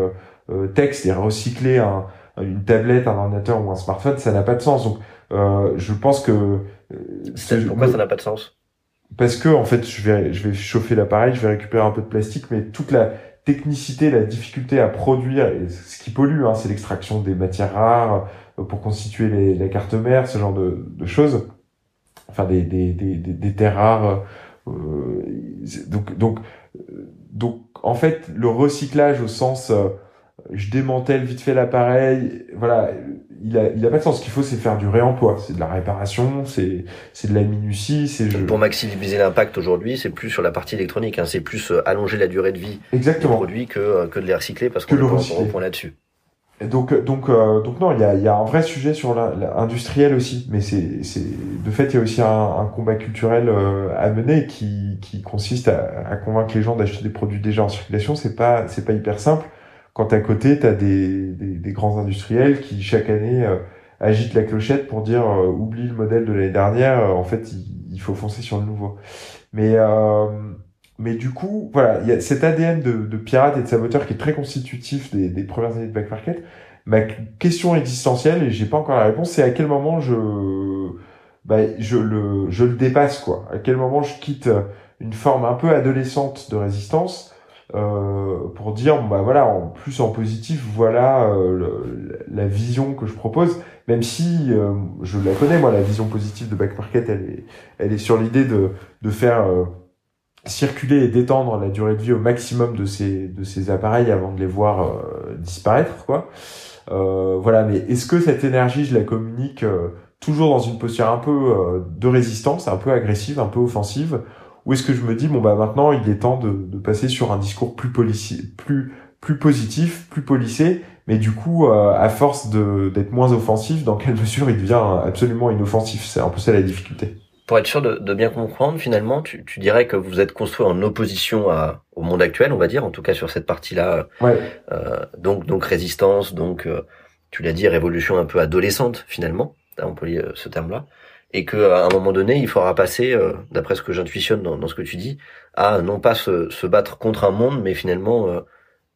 euh, texte. Et recycler un, une tablette, un ordinateur ou un smartphone, ça n'a pas de sens. Donc, je pense que pourquoi ça n'a pas de sens? Parce que en fait, je vais je vais chauffer l'appareil, je vais récupérer un peu de plastique, mais toute la technicité, la difficulté à produire, et ce qui pollue, hein, c'est l'extraction des matières rares pour constituer les, la carte mère, ce genre de, de choses enfin des, des, des, des terres rares. Euh, donc, donc, donc, en fait, le recyclage au sens, euh, je démantèle vite fait l'appareil, voilà, il a, il a pas de sens. Ce qu'il faut, c'est faire du réemploi, c'est de la réparation, c'est, c'est de la minutie, c'est. Pour maximiser l'impact aujourd'hui, c'est plus sur la partie électronique, hein, c'est plus euh, allonger la durée de vie Exactement. des produits que que de les recycler parce qu'on est pas point donc, donc, euh, donc non, il y a, y a un vrai sujet sur l'industriel aussi, mais c'est, c'est, de fait, il y a aussi un, combat culturel euh, à mener qui, qui consiste à, à convaincre les gens d'acheter des produits déjà en circulation. C'est pas, c'est pas hyper simple. Quand à côté, t'as des, des, des grands industriels qui chaque année euh, agitent la clochette pour dire oublie le modèle de l'année dernière. en fait, il, il, faut foncer sur le nouveau. Mais mais du coup, voilà, il y a cet ADN de, de, pirate et de saboteur qui est très constitutif des, des premières années de back market. Ma question existentielle, et j'ai pas encore la réponse, c'est à quel moment je, bah, je le, je le dépasse, quoi. À quel moment je quitte une forme un peu adolescente de résistance euh, pour dire, bah voilà, en plus en positif, voilà euh, la vision que je propose, même si euh, je la connais, moi, la vision positive de back market, elle est, elle est sur l'idée de, de faire euh, circuler et détendre la durée de vie au maximum de ces de ces appareils avant de les voir euh, disparaître quoi. Euh, voilà mais est-ce que cette énergie je la communique euh, toujours dans une posture un peu euh, de résistance un peu agressive un peu offensive ou est-ce que je me dis bon bah maintenant il est temps de, de passer sur un discours plus policier plus plus positif plus policé mais du coup à force d'être moins offensif dans quelle mesure il devient absolument inoffensif? C'est un peu ça la difficulté pour être sûr de, de bien comprendre, finalement, tu, tu, dirais que vous êtes construit en opposition à, au monde actuel, on va dire, en tout cas sur cette partie-là. Ouais. Euh, donc, donc résistance, donc euh, tu l'as dit, révolution un peu adolescente finalement, on employé ce terme-là, et que à un moment donné, il faudra passer, euh, d'après ce que j'intuitionne dans, dans, ce que tu dis, à non pas se, se battre contre un monde, mais finalement euh,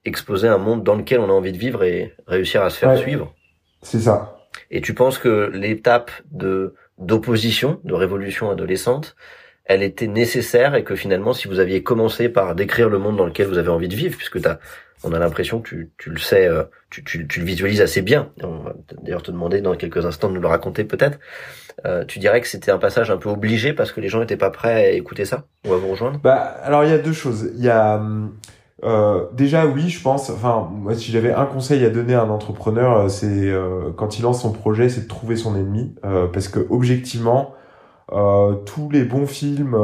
exposer un monde dans lequel on a envie de vivre et réussir à se faire suivre. C'est ça. Et tu penses que l'étape de d'opposition, de révolution adolescente, elle était nécessaire et que finalement, si vous aviez commencé par décrire le monde dans lequel vous avez envie de vivre, puisque t'as, on a l'impression que tu, tu le sais, euh, tu, tu, tu, le visualises assez bien. On va d'ailleurs te demander dans quelques instants de nous le raconter peut-être. Euh, tu dirais que c'était un passage un peu obligé parce que les gens n'étaient pas prêts à écouter ça ou à vous rejoindre? Bah alors il y a deux choses. Il y a euh, déjà oui, je pense. Enfin, moi, si j'avais un conseil à donner à un entrepreneur, euh, c'est euh, quand il lance son projet, c'est de trouver son ennemi, euh, parce que objectivement, tous les bons films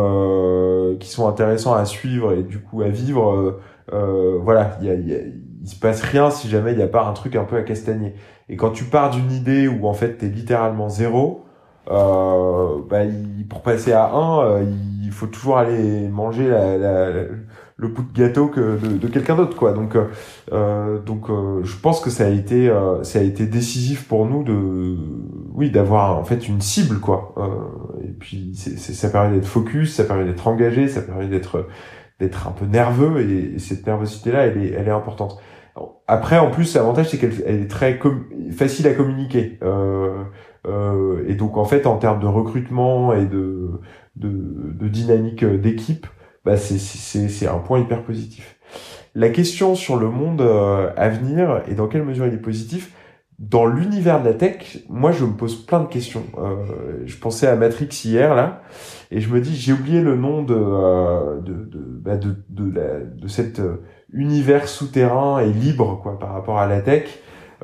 qui sont intéressants à suivre et du coup à vivre, voilà, il y a, il se passe rien si jamais il n'y a pas un truc un peu à castagner. Et quand tu pars d'une idée où en fait t'es littéralement zéro, bah, pour passer à un, il faut toujours aller manger la, la le bout de gâteau que de, de quelqu'un d'autre quoi. Donc euh, euh donc euh, je pense que ça a été euh, ça a été décisif pour nous de oui d'avoir en fait une cible quoi. Et puis c'est, ça permet d'être focus ça permet d'être engagé ça permet d'être d'être un peu nerveux. Et, cette nervosité là elle est elle est importante. Après en plus l'avantage c'est qu'elle elle est très facile à communiquer. Et donc en fait en termes de recrutement et de de, de dynamique d'équipe bah c'est un point hyper positif. La question sur le monde euh, à venir et dans quelle mesure il est positif, dans l'univers de la tech, moi je me pose plein de questions. Euh, je pensais à Matrix hier là, et je me dis j'ai oublié le nom de euh, de de, bah, de, de, cet euh, univers souterrain et libre quoi par rapport à la tech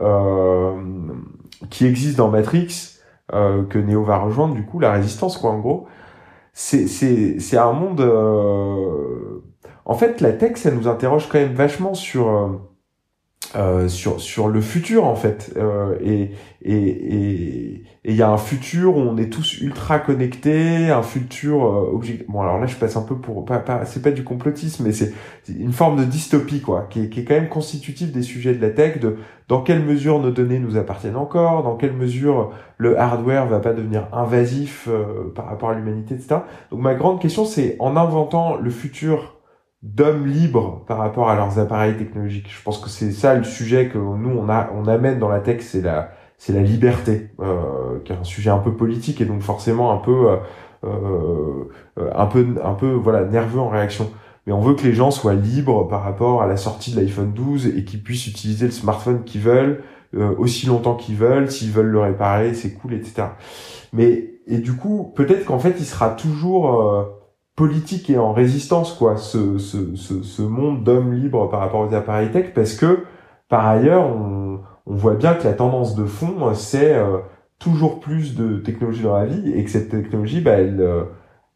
euh, qui existe dans Matrix que Neo va rejoindre du coup la résistance quoi en gros c'est un monde. Euh... En fait, la tech, ça nous interroge quand même vachement sur euh, sur sur le futur en fait. Euh, et et et il y a un futur où on est tous ultra connectés un futur euh, bon alors là je passe un peu pour pas, pas c'est pas du complotisme mais c'est une forme de dystopie quoi qui est, qui est quand même constitutive des sujets de la tech de dans quelle mesure nos données nous appartiennent encore dans quelle mesure le hardware va pas devenir invasif euh, par rapport à l'humanité etc donc ma grande question c'est en inventant le futur d'hommes libres par rapport à leurs appareils technologiques. Je pense que c'est ça le sujet que nous on a on amène dans la tech, c'est la c'est la liberté, euh, qui est un sujet un peu politique et donc forcément un peu euh, euh, un peu un peu voilà nerveux en réaction. Mais on veut que les gens soient libres par rapport à la sortie de l'iPhone 12 et qu'ils puissent utiliser le smartphone qu'ils veulent euh, aussi longtemps qu'ils veulent, s'ils veulent le réparer, c'est cool, etc. Mais et du coup, peut-être qu'en fait, il sera toujours euh, politique et en résistance quoi ce, ce, ce, ce monde d'hommes libres par rapport aux appareils tech parce que par ailleurs on, on voit bien que la tendance de fond c'est euh, toujours plus de technologie dans la vie et que cette technologie bah, elle, euh,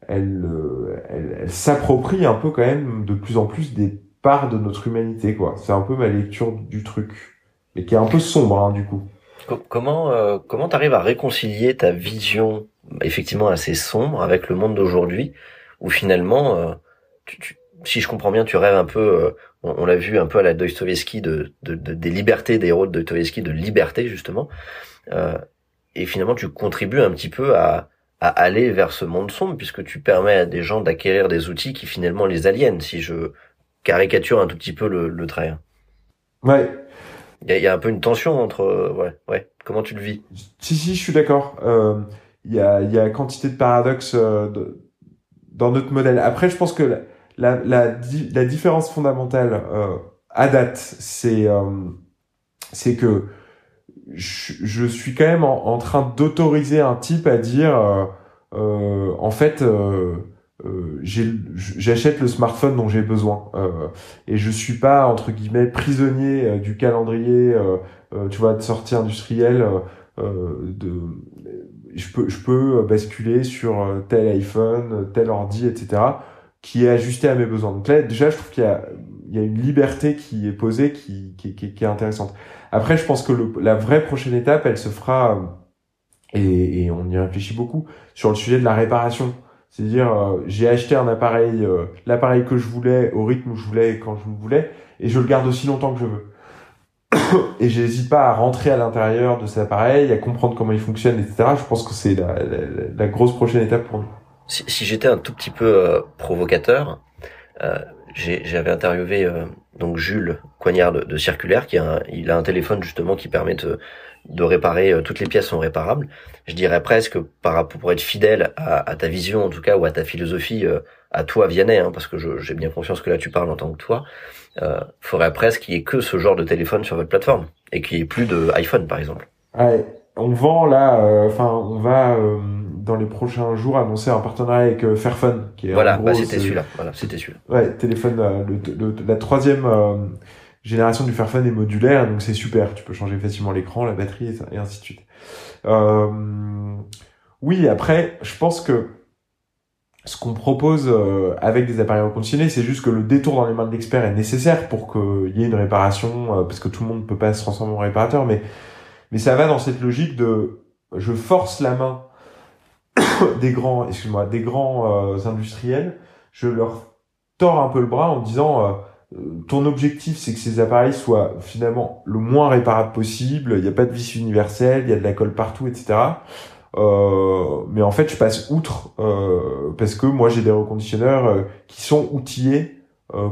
elle, euh, elle, elle s'approprie un peu quand même de plus en plus des parts de notre humanité quoi. C'est un peu ma lecture du truc mais qui est un peu sombre hein, du coup. Comment euh, comment t'arrives à réconcilier ta vision effectivement assez sombre avec le monde d'aujourd'hui où finalement, euh, tu, si je comprends bien, tu rêves un peu, euh, on, l'a vu un peu à la Dostoevsky, de, de, des libertés des héros de Dostoevsky, de liberté justement, euh, et finalement tu contribues un petit peu à, à aller vers ce monde sombre puisque tu permets à des gens d'acquérir des outils qui finalement les aliènent, si je caricature un tout petit peu le, le trait. Ouais. Il y a, y a, un peu une tension entre, ouais, ouais. Comment tu le vis? Si si, je suis d'accord. Il y a, y a quantité de paradoxes. De dans notre modèle. Après, je pense que la, la, la, différence fondamentale euh, à date, c'est euh, que je, suis quand même en, train d'autoriser un type à dire, euh, euh en fait, euh, euh, j'achète le smartphone dont j'ai besoin et je suis pas entre guillemets prisonnier du calendrier, tu vois, de sortie industrielle. de je peux, je peux basculer sur euh, tel iPhone, tel ordi, etc., qui est ajusté à mes besoins. Donc là, déjà, je trouve qu'il y a, il y a une liberté qui est posée, qui, qui, qui, est intéressante. Après, je pense que le, la vraie prochaine étape, elle se fera, et, et, on y réfléchit beaucoup, sur le sujet de la réparation. C'est-à-dire, euh, j'ai acheté un appareil, euh, l'appareil que je voulais, au rythme où je voulais, quand je voulais, et je le garde aussi longtemps que je veux et j'hésite pas à rentrer à l'intérieur de cet appareil, à comprendre comment il fonctionne, etc. Je pense que c'est la, grosse prochaine étape pour nous. Si, j'étais un tout petit peu euh, provocateur, euh, j'avais interviewé euh, donc Jules Coignard de, Circulaire, qui a un, il a un téléphone justement qui permet de, réparer toutes les pièces sont réparables. Je dirais presque par pour être fidèle à, ta vision en tout cas ou à ta philosophie, à toi Vianney, hein, parce que j'ai bien conscience que là tu parles en tant que toi euh, faudrait presque qu'il y ait que ce genre de téléphone sur votre plateforme et qu'il y ait plus de iPhone par exemple. Ouais, on vend là, euh, enfin on va euh, dans les prochains jours annoncer un partenariat avec euh, Fairphone qui est voilà, bah c'était celui-là, voilà, c'était celui-là. Ouais, téléphone, le, la troisième génération du Fairphone est modulaire, donc c'est super. Tu peux changer facilement l'écran, la batterie et, ainsi de suite. oui, après, je pense que ce qu'on propose euh, avec des appareils reconditionnés, c'est juste que le détour dans les mains de l'expert est nécessaire pour qu'il y ait une réparation, euh, parce que tout le monde ne peut pas se transformer en réparateur, mais, mais ça va dans cette logique de je force la main des grands, excuse-moi, des grands euh, industriels, je leur tords un peu le bras en disant ton objectif c'est que ces appareils soient finalement le moins réparables possible, il n'y a pas de vis universelle, il y a de la colle partout, etc. Euh, mais en fait, je passe outre euh, parce que moi j'ai des reconditionneurs euh, qui sont outillés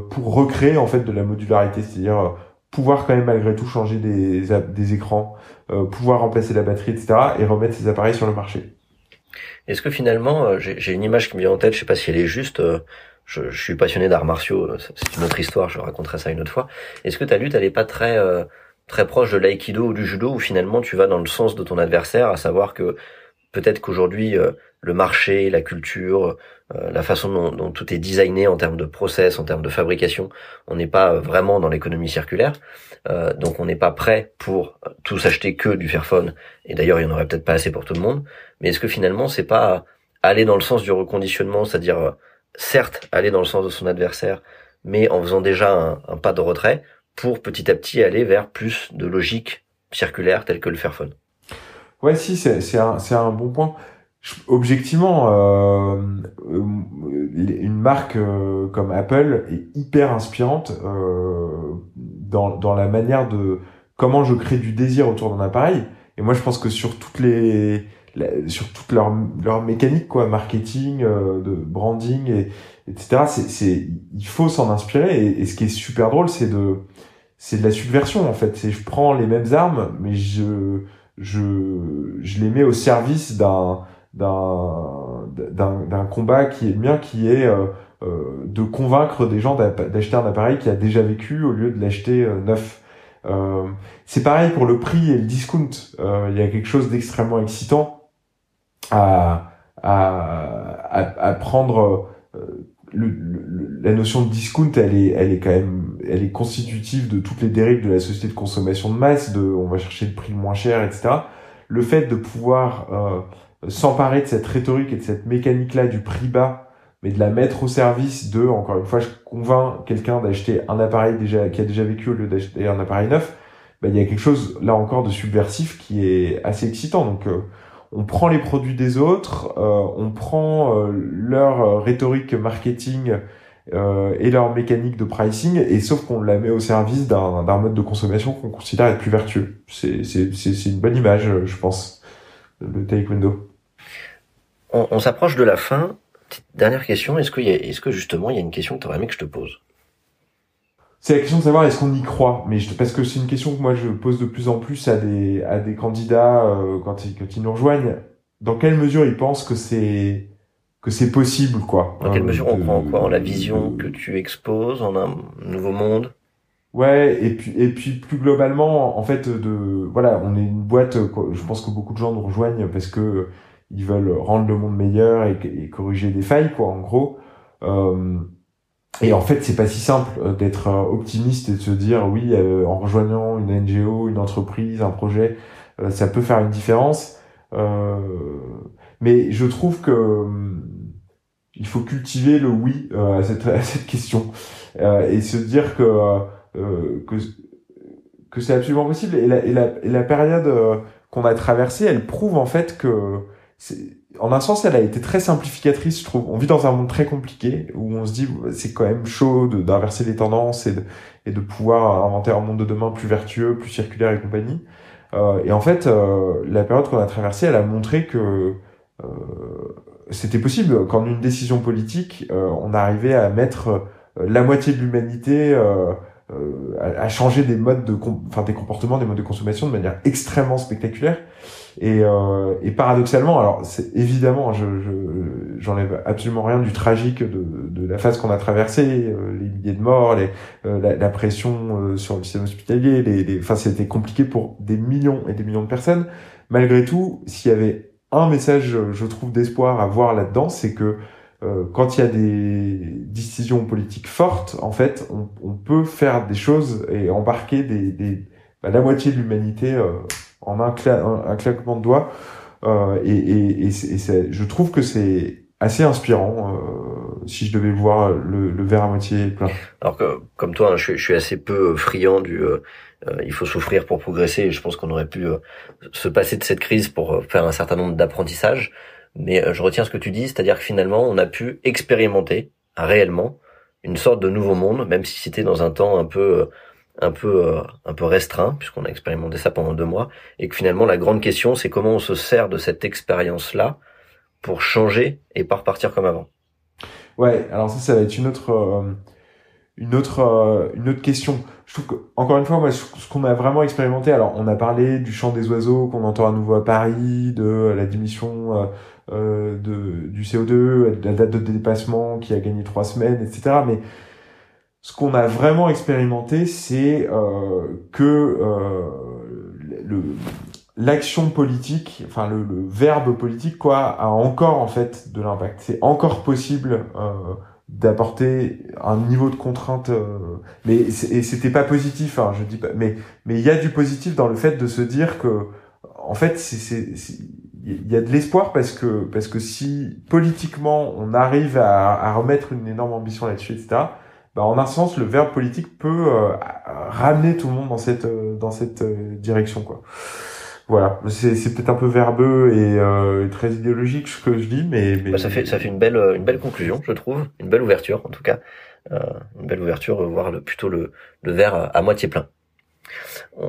pour recréer en fait de la modularité, c'est-à-dire pouvoir quand même malgré tout changer des, des écrans, pouvoir remplacer la batterie, etc. et remettre ces appareils sur le marché. Est-ce que finalement, j'ai une image qui me vient en tête, je sais pas si elle est juste. Je, je suis passionné d'arts martiaux, c'est une autre histoire, je raconterai ça une autre fois. Est-ce que ta lutte, elle est pas très très proche de l'aïkido ou du judo, où finalement tu vas dans le sens de ton adversaire, à savoir que peut-être qu'aujourd'hui euh, le marché, la culture, euh, la façon dont, tout est designé en termes de process, en termes de fabrication, on n'est pas euh, vraiment dans l'économie circulaire. donc on n'est pas prêt pour tous acheter que du Fairphone. Et d'ailleurs, il y en aurait peut-être pas assez pour tout le monde. Mais est-ce que finalement, c'est pas aller dans le sens du reconditionnement, c'est-à-dire certes aller dans le sens de son adversaire, mais en faisant déjà un, pas de retrait pour petit à petit aller vers plus de logique circulaire telle que le Fairphone? Ouais, si, c'est un, un bon point. Objectivement, euh, euh, une marque euh, comme Apple est hyper inspirante euh, dans, dans la manière de comment je crée du désir autour d'un appareil. Et moi, je pense que sur toutes les sur toute leur leur mécanique quoi, marketing, euh, de branding et etc. C'est c'est il faut s'en inspirer. Et, et, ce qui est super drôle, c'est de c'est de la subversion en fait. C'est je prends les mêmes armes, mais je je je les mets au service d'un d'un d'un combat qui est le mien, qui est euh, euh, de convaincre des gens d'acheter un appareil qui a déjà vécu au lieu de l'acheter euh, neuf. Euh, c'est pareil pour le prix et le discount. Il y a quelque chose d'extrêmement excitant à, à, à, prendre. Le, la notion de discount, elle est, elle est quand même, elle est constitutive de toutes les dérives de la société de consommation de masse, de, on va chercher le prix le moins cher, etc. Le fait de pouvoir s'emparer de cette rhétorique et de cette mécanique-là du prix bas, mais de la mettre au service de, encore une fois, je convainc quelqu'un d'acheter un appareil déjà qui a déjà vécu au lieu d'acheter un appareil neuf, ben, il y a quelque chose là encore de subversif qui est assez excitant. Donc euh, on prend les produits des autres, euh, on prend euh, leur rhétorique marketing et leur mécanique de pricing, et sauf qu'on la met au service d'un mode de consommation qu'on considère être plus vertueux. C'est une bonne image, je pense, le taekwondo on, s'approche de la fin. Dernière question, est-ce que, est que justement il y a une question que tu aurais aimé que je te pose? C'est la question de savoir est-ce qu'on y croit, mais je, parce que c'est une question que moi je pose de plus en plus à des à des candidats euh, quand, ils, quand ils nous rejoignent. Dans quelle mesure ils pensent que c'est que c'est possible, quoi Dans quelle euh, mesure on en quoi? En la vision que tu exposes, en un nouveau monde? Ouais, et puis et puis plus globalement, en fait, de voilà, on est une boîte. Je pense que beaucoup de gens nous rejoignent parce que ils veulent rendre le monde meilleur et, corriger des failles, quoi, en gros. Euh, et en fait, c'est pas si simple euh, d'être euh, optimiste et de se dire oui, euh, en rejoignant une NGO, une entreprise, un projet, ça peut faire une différence. mais je trouve que il faut cultiver le oui à cette, à, cette, question et se dire que que que c'est absolument possible. Et la, et la, et la période qu'on a traversée, elle prouve en fait que en un sens, elle a été très simplificatrice, je trouve. On vit dans un monde très compliqué où on se dit c'est quand même chaud d'inverser les tendances et de, et de pouvoir inventer un monde de demain plus vertueux, plus circulaire et compagnie. Euh, et en fait, euh, la période qu'on a traversée, elle a montré que euh, c'était possible. Quand une décision politique, euh, on arrivait à mettre euh, la moitié de l'humanité euh, à, changer des modes de, enfin des comportements, des modes de consommation de manière extrêmement spectaculaire. Et, euh, et paradoxalement, alors c'est évidemment, je, je j'enlève absolument rien du tragique de, de la phase qu'on a traversée, euh, les milliers de morts, les, euh, la, la, pression sur le système hospitalier, les, les, enfin c'était compliqué pour des millions et des millions de personnes. Malgré tout, s'il y avait un message, je trouve, d'espoir à voir là-dedans, c'est que quand il y a des décisions politiques fortes, en fait, on, peut faire des choses et embarquer des, des bah, la moitié de l'humanité en un, claquement de doigts. Euh, et, et, et, je trouve que c'est assez inspirant euh, si je devais voir le, le, verre à moitié plein. Alors que comme toi, hein, je, je, suis assez peu friand du euh, euh, il faut souffrir pour progresser. Et je pense qu'on aurait pu euh, se passer de cette crise pour faire un certain nombre d'apprentissages. Mais je retiens ce que tu dis, c'est-à-dire que finalement, on a pu expérimenter réellement une sorte de nouveau monde, même si c'était dans un temps un peu un peu euh, un peu restreint puisqu'on a expérimenté ça pendant deux mois et que finalement la grande question c'est comment on se sert de cette expérience là pour changer et pas repartir comme avant. Ouais, alors ça ça va être une autre euh, une autre euh, une autre question. Je trouve que encore une fois moi ce qu'on a vraiment expérimenté alors on a parlé du chant des oiseaux qu'on entend à nouveau à Paris, de la diminution euh, de du CO2, de la date de dépassement qui a gagné trois semaines, etc. Mais ce qu'on a vraiment expérimenté, c'est euh, que euh, le l'action politique, enfin le, verbe politique, quoi, a encore en fait de l'impact. C'est encore possible euh, d'apporter un niveau de contrainte, euh, mais c'était pas positif, hein, je dis pas, mais mais il y a du positif dans le fait de se dire que en fait c'est il y a de l'espoir parce que parce que si politiquement on arrive à, à remettre une énorme ambition là-dessus, etc bah, en un sens, le verbe politique peut ramener tout le monde dans cette dans cette direction, quoi. Voilà, c'est peut-être un peu verbeux et très idéologique ce que je dis, mais, mais... Bah, ça fait ça fait une belle une belle conclusion, je trouve, une belle ouverture en tout cas, une belle ouverture, voir le, plutôt le le verre à moitié plein.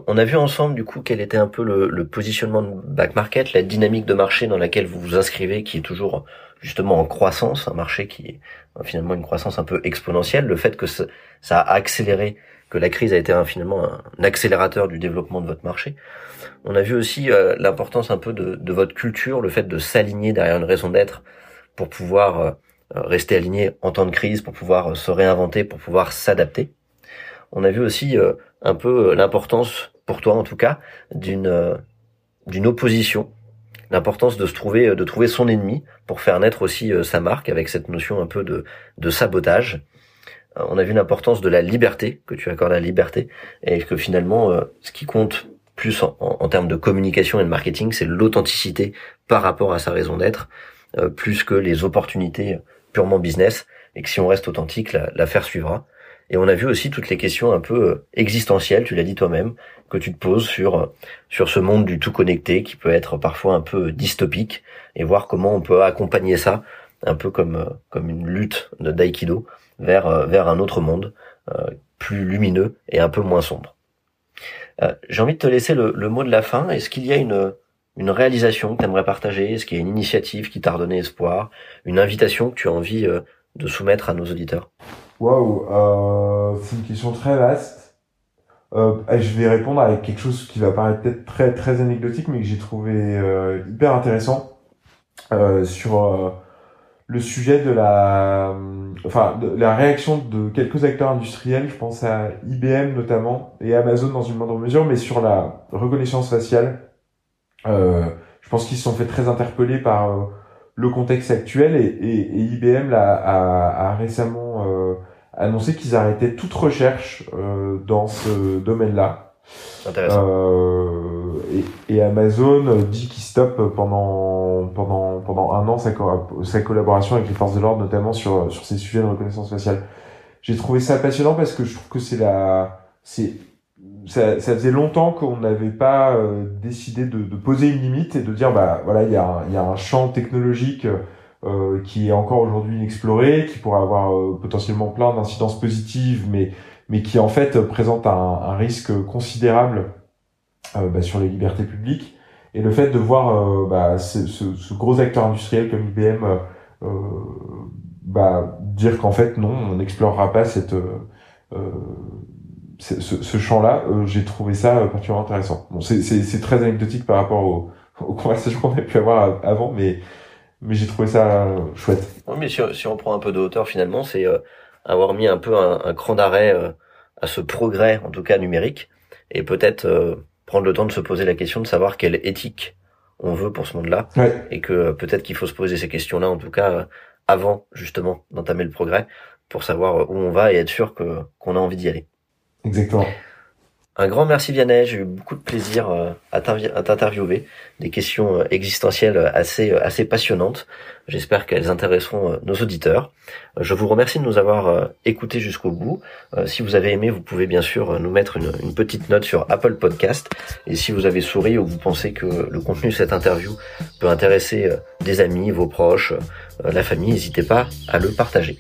On a vu ensemble du coup quel était un peu le, positionnement de back market, la dynamique de marché dans laquelle vous vous inscrivez, qui est toujours justement en croissance, un marché qui est finalement une croissance un peu exponentielle. Le fait que ça, a accéléré, que la crise a été finalement un accélérateur du développement de votre marché. On a vu aussi euh, l'importance un peu de, votre culture, le fait de s'aligner derrière une raison d'être pour pouvoir euh, rester aligné en temps de crise, pour pouvoir se réinventer, pour pouvoir s'adapter. On a vu aussi euh, un peu euh, l'importance, pour toi en tout cas, d'une euh, d'une opposition, l'importance de se trouver, de trouver son ennemi pour faire naître aussi sa marque avec cette notion un peu de, de sabotage. On a vu l'importance de la liberté, que tu accordes à la liberté, et que finalement, ce qui compte plus en, en, termes de communication et de marketing, c'est l'authenticité par rapport à sa raison d'être, plus que les opportunités purement business, et que si on reste authentique, l'affaire suivra. Et on a vu aussi toutes les questions un peu euh, existentielles, tu l'as dit toi-même, que tu te poses sur euh, sur ce monde du tout connecté qui peut être parfois un peu dystopique et voir comment on peut accompagner ça un peu comme euh, comme une lutte de d'aïkido vers vers un autre monde plus lumineux et un peu moins sombre. J'ai envie de te laisser le, le mot de la fin. Est-ce qu'il y a une une réalisation que tu aimerais partager? Est-ce qu'il y a une initiative qui t'a redonné espoir? Une invitation que tu as envie de soumettre à nos auditeurs? Waouh, euh, c'est une question très vaste. Euh, je vais répondre avec quelque chose qui va paraître peut-être très très anecdotique, mais que j'ai trouvé euh, hyper intéressant euh, sur euh, le sujet de la, enfin, de la réaction de quelques acteurs industriels. Je pense à IBM notamment et Amazon dans une moindre mesure, mais sur la reconnaissance faciale. je pense qu'ils se sont fait très interpeller par le contexte actuel et, et, et IBM a, a, a récemment euh, annoncé qu'ils arrêtaient toute recherche euh, dans ce domaine-là. Euh, et, et, Amazon dit qu'il stoppe pendant pendant pendant un an sa, sa collaboration avec les forces de l'ordre, notamment sur sur ces sujets de reconnaissance faciale. J'ai trouvé ça passionnant parce que je trouve que c'est la c'est ça, ça, faisait longtemps qu'on n'avait pas euh, décidé de, de, poser une limite et de dire bah voilà il y a un, il y a un champ technologique euh, qui est encore aujourd'hui inexploré, qui pourrait avoir euh, potentiellement plein d'incidences positives, mais mais qui en fait présente un, un risque considérable euh, bah, sur les libertés publiques. Et le fait de voir bah, ce, gros acteur industriel comme IBM bah, dire qu'en fait non, on n'explorera pas cette ce, champ-là, euh, j'ai trouvé ça particulièrement intéressant. Bon, c'est très anecdotique par rapport aux, aux conversations qu'on a pu avoir avant, mais mais j'ai trouvé ça chouette. Oui, mais si, on prend un peu de hauteur, finalement, c'est euh, avoir mis un peu un, un cran d'arrêt euh, à ce progrès, en tout cas numérique, et peut-être prendre le temps de se poser la question de savoir quelle éthique on veut pour ce monde-là, ouais. et que peut-être qu'il faut se poser ces questions-là, en tout cas avant justement d'entamer le progrès, pour savoir où on va et être sûr que qu'on a envie d'y aller. Exactement. Un grand merci Vianney, j'ai eu beaucoup de plaisir euh, à t'interviewer, des questions euh, existentielles assez euh, assez passionnantes. J'espère qu'elles intéresseront nos auditeurs. Je vous remercie de nous avoir écoutés jusqu'au bout. Si vous avez aimé, vous pouvez bien sûr nous mettre une, une, petite note sur Apple Podcast. Et si vous avez souri ou vous pensez que le contenu de cette interview peut intéresser des amis, vos proches, la famille, n'hésitez pas à le partager.